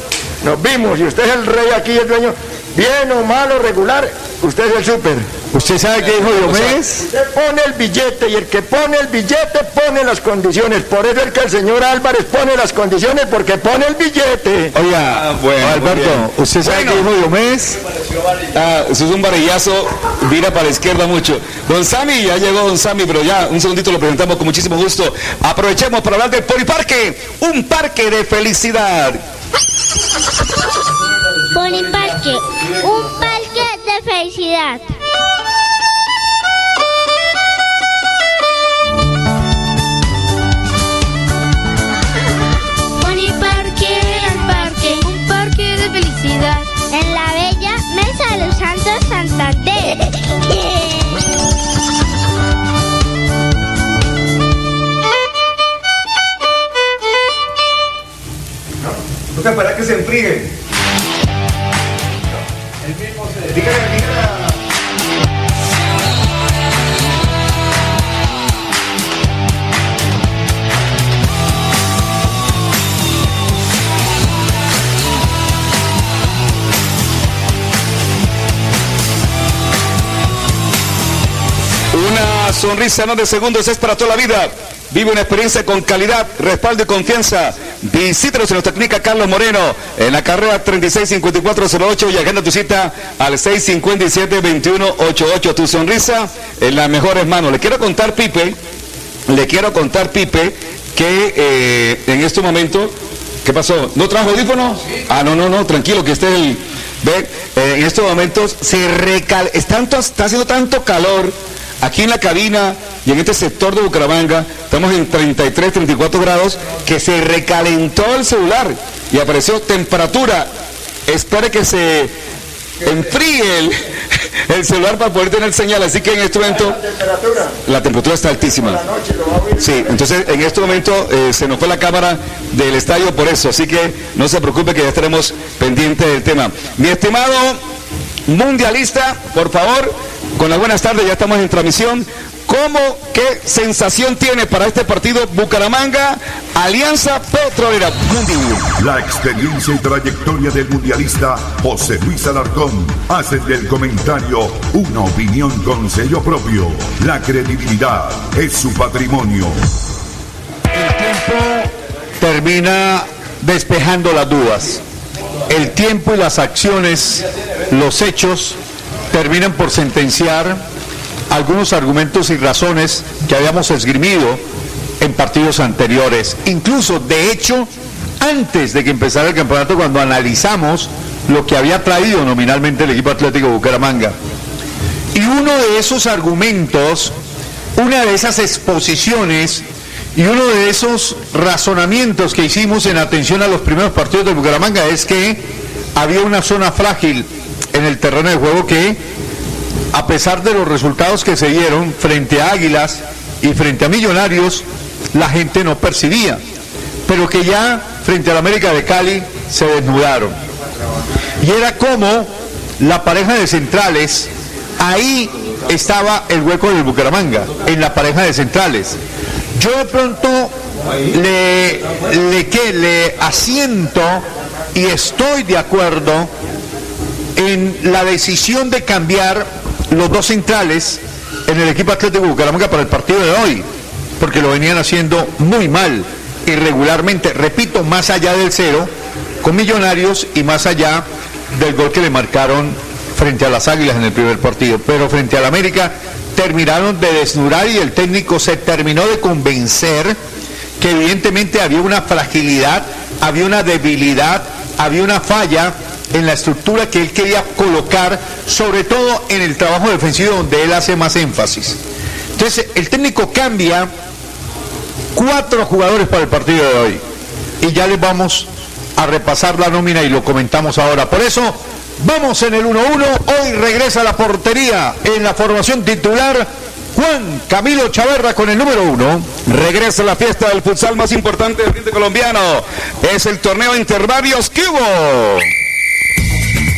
nos vimos. Y usted es el rey aquí, el dueño, bien o malo, regular, usted es el súper. ¿Usted sabe qué dijo Diomedes? Usted pone el billete y el que pone el billete pone las condiciones. Por eso es que el señor Álvarez pone las condiciones porque pone el billete. Oiga, Alberto, ¿usted sabe qué dijo Diomedes? Ah, eso es un varillazo, vira para la izquierda mucho. Don Sami, ya llegó Don Sami, pero ya un segundito lo presentamos con muchísimo gusto. Aprovechemos para hablar del Poliparque, un parque de felicidad. Poliparque, un parque de felicidad. Poliparque, el parque, un parque de felicidad. En la bella Mesa de los Santos Santander. Toca esperar que se enfríe. Una sonrisa no de segundos es para toda la vida. Vive una experiencia con calidad, respaldo y confianza. Visítanos en nuestra clínica Carlos Moreno en la carrera 365408 y agenda tu cita al 657-2188. Tu sonrisa en las mejores manos. Le quiero contar, Pipe, le quiero contar, Pipe, que eh, en este momento, ¿qué pasó? ¿No trajo audífono? Ah, no, no, no, tranquilo, que esté. Ve, eh, en estos momentos se recal... está haciendo tanto calor aquí en la cabina y en este sector de Bucaramanga, estamos en 33, 34 grados, que se recalentó el celular y apareció temperatura. Espere que se enfríe el, el celular para poder tener señal. Así que en este momento la temperatura está altísima. Sí, entonces en este momento eh, se nos fue la cámara del estadio por eso. Así que no se preocupe que ya estaremos pendientes del tema. Mi estimado mundialista, por favor, con las buenas tardes, ya estamos en transmisión. ¿Cómo, qué sensación tiene para este partido Bucaramanga, Alianza Petrolera? La experiencia y trayectoria del mundialista José Luis Alarcón hacen del comentario una opinión con sello propio. La credibilidad es su patrimonio. termina despejando las dudas. El tiempo y las acciones, los hechos, terminan por sentenciar algunos argumentos y razones que habíamos esgrimido en partidos anteriores. Incluso, de hecho, antes de que empezara el campeonato, cuando analizamos lo que había traído nominalmente el equipo Atlético Bucaramanga. Y uno de esos argumentos, una de esas exposiciones y uno de esos razonamientos que hicimos en atención a los primeros partidos de Bucaramanga es que había una zona frágil en el terreno de juego que, a pesar de los resultados que se dieron frente a Águilas y frente a Millonarios, la gente no percibía, pero que ya frente a la América de Cali se desnudaron. Y era como la pareja de centrales, ahí estaba el hueco del Bucaramanga, en la pareja de centrales. Yo de pronto le, le, ¿qué? le asiento y estoy de acuerdo en la decisión de cambiar los dos centrales en el equipo Atlético Bucaramanga para el partido de hoy, porque lo venían haciendo muy mal, irregularmente, repito, más allá del cero, con Millonarios y más allá del gol que le marcaron frente a las Águilas en el primer partido. Pero frente al América terminaron de desnudar y el técnico se terminó de convencer que evidentemente había una fragilidad, había una debilidad, había una falla en la estructura que él quería colocar, sobre todo en el trabajo defensivo donde él hace más énfasis. Entonces, el técnico cambia cuatro jugadores para el partido de hoy y ya les vamos a repasar la nómina y lo comentamos ahora. Por eso, vamos en el 1-1. Hoy regresa la portería en la formación titular. Juan Camilo Chaverra con el número uno. Regresa la fiesta del futsal más importante del frente colombiano. Es el torneo Interbarrios Cubo.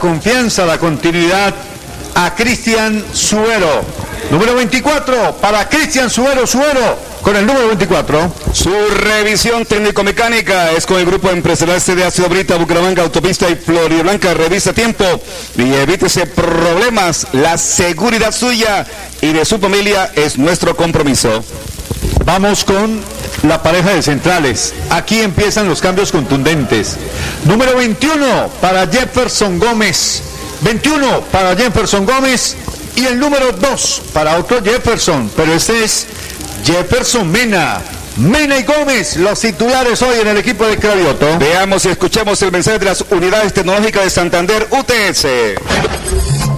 confianza, la continuidad a Cristian Suero. Número 24 para Cristian Suero Suero con el número 24. Su revisión técnico-mecánica es con el grupo empresarial CDA Ciudad Brita, Bucaramanga, Autopista y Florida Blanca. Revisa tiempo y evítese problemas. La seguridad suya y de su familia es nuestro compromiso. Vamos con la pareja de centrales. Aquí empiezan los cambios contundentes. Número 21 para Jefferson Gómez. 21 para Jefferson Gómez y el número 2 para otro Jefferson, pero este es Jefferson Mena. Mena y Gómez, los titulares hoy en el equipo de Cravioto. Veamos y escuchemos el mensaje de las unidades tecnológicas de Santander UTS.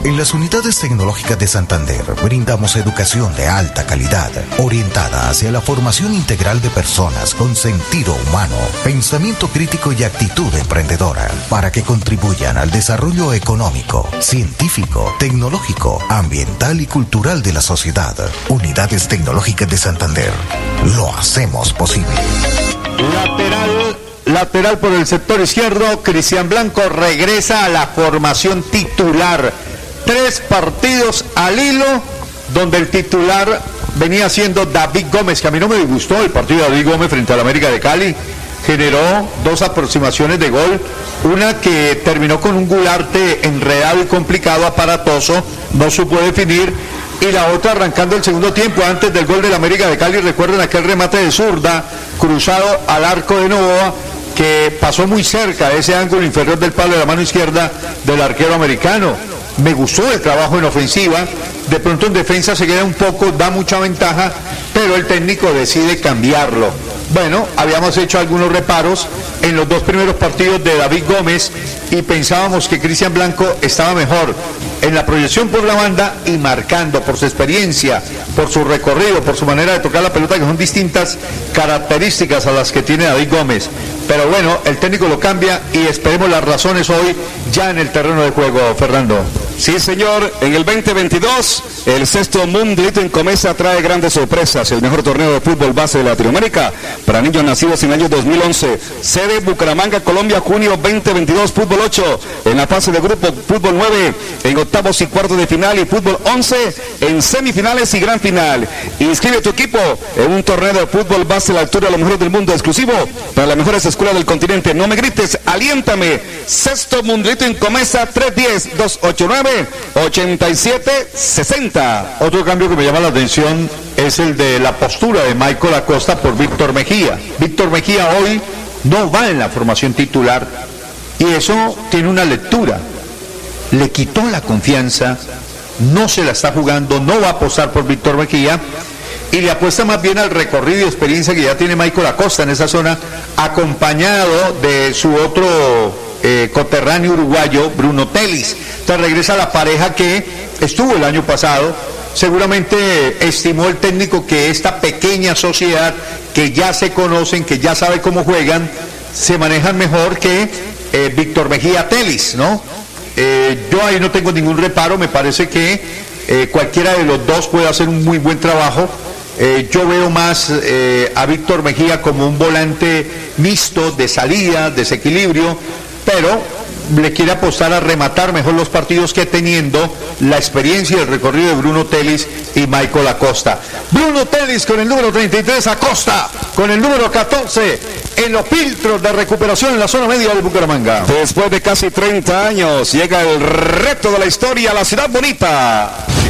En las unidades tecnológicas de Santander brindamos educación de alta calidad, orientada hacia la formación integral de personas con sentido humano, pensamiento crítico y actitud emprendedora, para que contribuyan al desarrollo económico, científico, tecnológico, ambiental y cultural de la sociedad. Unidades tecnológicas de Santander. Lo hacemos posible. Lateral, lateral por el sector izquierdo, Cristian Blanco regresa a la formación titular. Tres partidos al hilo, donde el titular venía siendo David Gómez, que a mí no me disgustó el partido de David Gómez frente al América de Cali. Generó dos aproximaciones de gol, una que terminó con un gularte enredado y complicado, aparatoso, no supo definir, y la otra arrancando el segundo tiempo antes del gol del América de Cali. Recuerden aquel remate de zurda cruzado al arco de Novoa que pasó muy cerca de ese ángulo inferior del palo de la mano izquierda del arquero americano. Me gustó el trabajo en ofensiva, de pronto en defensa se queda un poco, da mucha ventaja, pero el técnico decide cambiarlo. Bueno, habíamos hecho algunos reparos en los dos primeros partidos de David Gómez y pensábamos que Cristian Blanco estaba mejor en la proyección por la banda y marcando por su experiencia, por su recorrido, por su manera de tocar la pelota, que son distintas características a las que tiene David Gómez. Pero bueno, el técnico lo cambia y esperemos las razones hoy ya en el terreno de juego, Fernando. Sí, señor. En el 2022, el sexto Mundialito en Comesa trae grandes sorpresas. El mejor torneo de fútbol base de Latinoamérica para niños nacidos en el año 2011. Sede Bucaramanga, Colombia, junio 2022, fútbol 8. En la fase de grupo, fútbol 9. En octavos y cuartos de final y fútbol 11. En semifinales y gran final. Inscribe tu equipo en un torneo de fútbol base a la altura de los mejores del mundo exclusivo para las mejores escuelas del continente. No me grites, aliéntame. Sexto Mundialito en Comesa, 310-289-8760. Otro cambio que me llama la atención es el de la postura de Michael Acosta por Víctor Mejía. Víctor Mejía hoy no va en la formación titular y eso tiene una lectura. Le quitó la confianza, no se la está jugando, no va a apostar por Víctor Mejía y le apuesta más bien al recorrido y experiencia que ya tiene Michael Acosta en esa zona, acompañado de su otro eh, coterráneo uruguayo, Bruno Telis. Entonces regresa la pareja que estuvo el año pasado. Seguramente estimó el técnico que esta pequeña sociedad, que ya se conocen, que ya sabe cómo juegan, se manejan mejor que eh, Víctor Mejía Telis, ¿no? Eh, yo ahí no tengo ningún reparo, me parece que eh, cualquiera de los dos puede hacer un muy buen trabajo. Yo veo más a Víctor Mejía como un volante mixto de salida, desequilibrio, pero le quiere apostar a rematar mejor los partidos que teniendo la experiencia y el recorrido de Bruno Telis y Michael Acosta. Bruno Telis con el número 33, Acosta con el número 14 en los filtros de recuperación en la zona media de Bucaramanga. Después de casi 30 años, llega el reto de la historia a la ciudad bonita.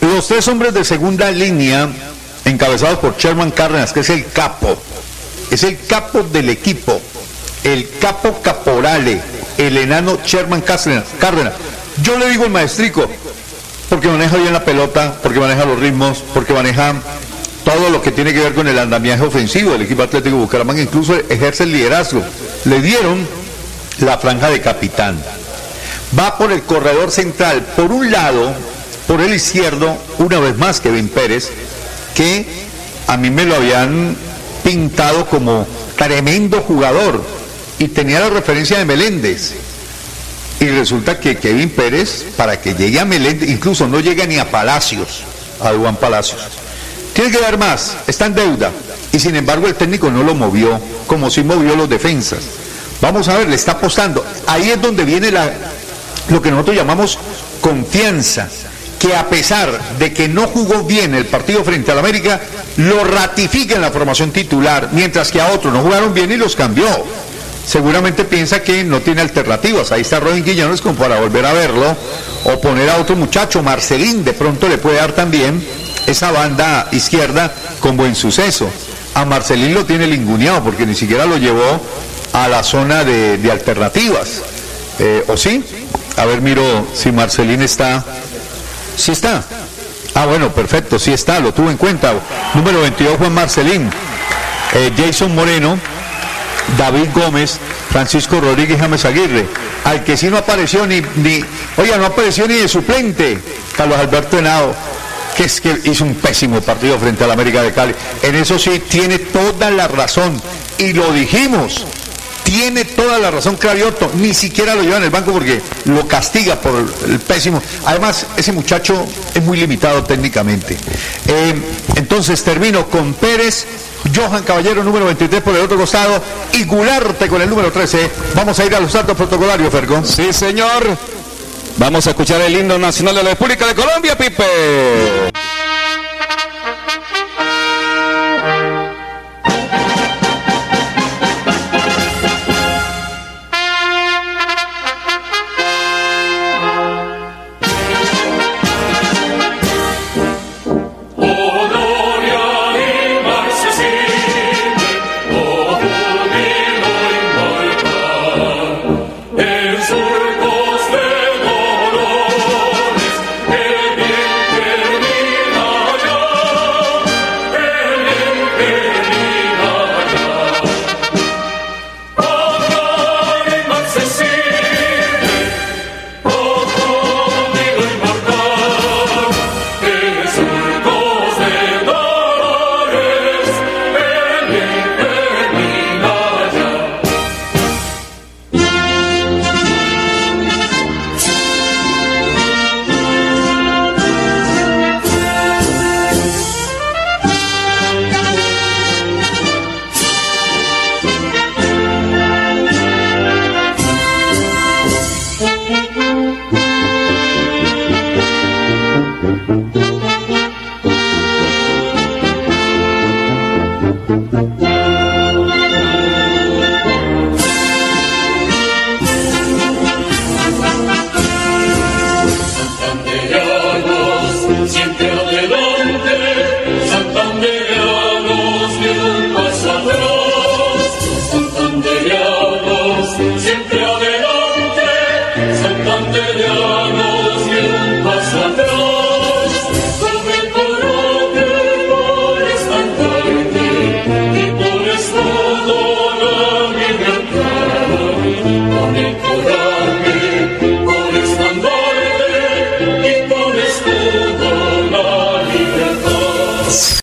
Los tres hombres de segunda línea encabezados por Sherman Cárdenas, que es el capo, es el capo del equipo, el capo caporale, el enano Sherman Cárdenas. Cárdenas. Yo le digo el maestrico, porque maneja bien la pelota, porque maneja los ritmos, porque maneja todo lo que tiene que ver con el andamiaje ofensivo del equipo Atlético Bucaramanga, incluso ejerce el liderazgo. Le dieron la franja de capitán. Va por el corredor central, por un lado, por el izquierdo, una vez más Kevin Pérez, que a mí me lo habían pintado como tremendo jugador y tenía la referencia de Meléndez. Y resulta que Kevin Pérez, para que llegue a Meléndez, incluso no llega ni a Palacios, a Juan Palacios. Tiene que dar más, está en deuda. Y sin embargo el técnico no lo movió, como si movió los defensas. Vamos a ver, le está apostando. Ahí es donde viene lo que nosotros llamamos confianza que a pesar de que no jugó bien el partido frente al América, lo ratifica en la formación titular, mientras que a otros no jugaron bien y los cambió. Seguramente piensa que no tiene alternativas. Ahí está Robin Guillanos como para volver a verlo, o poner a otro muchacho, Marcelín, de pronto le puede dar también esa banda izquierda con buen suceso. A Marcelín lo tiene linguneado porque ni siquiera lo llevó a la zona de, alternativas. Eh, ¿O sí? A ver, miro si Marcelín está Sí está. Ah, bueno, perfecto, sí está, lo tuve en cuenta. Número 22, Juan Marcelín. Eh, Jason Moreno, David Gómez, Francisco Rodríguez James Aguirre. Al que sí no apareció ni, ni, oiga, no apareció ni de suplente, Carlos Alberto Henao, que es que hizo un pésimo partido frente al América de Cali. En eso sí tiene toda la razón. Y lo dijimos tiene toda la razón Cravioto, ni siquiera lo lleva en el banco porque lo castiga por el pésimo. Además, ese muchacho es muy limitado técnicamente. Eh, entonces termino con Pérez, Johan Caballero, número 23 por el otro costado, y Gularte con el número 13. Vamos a ir a los datos protocolarios, Fergo. Sí, señor. Vamos a escuchar el himno nacional de la República de Colombia, Pipe.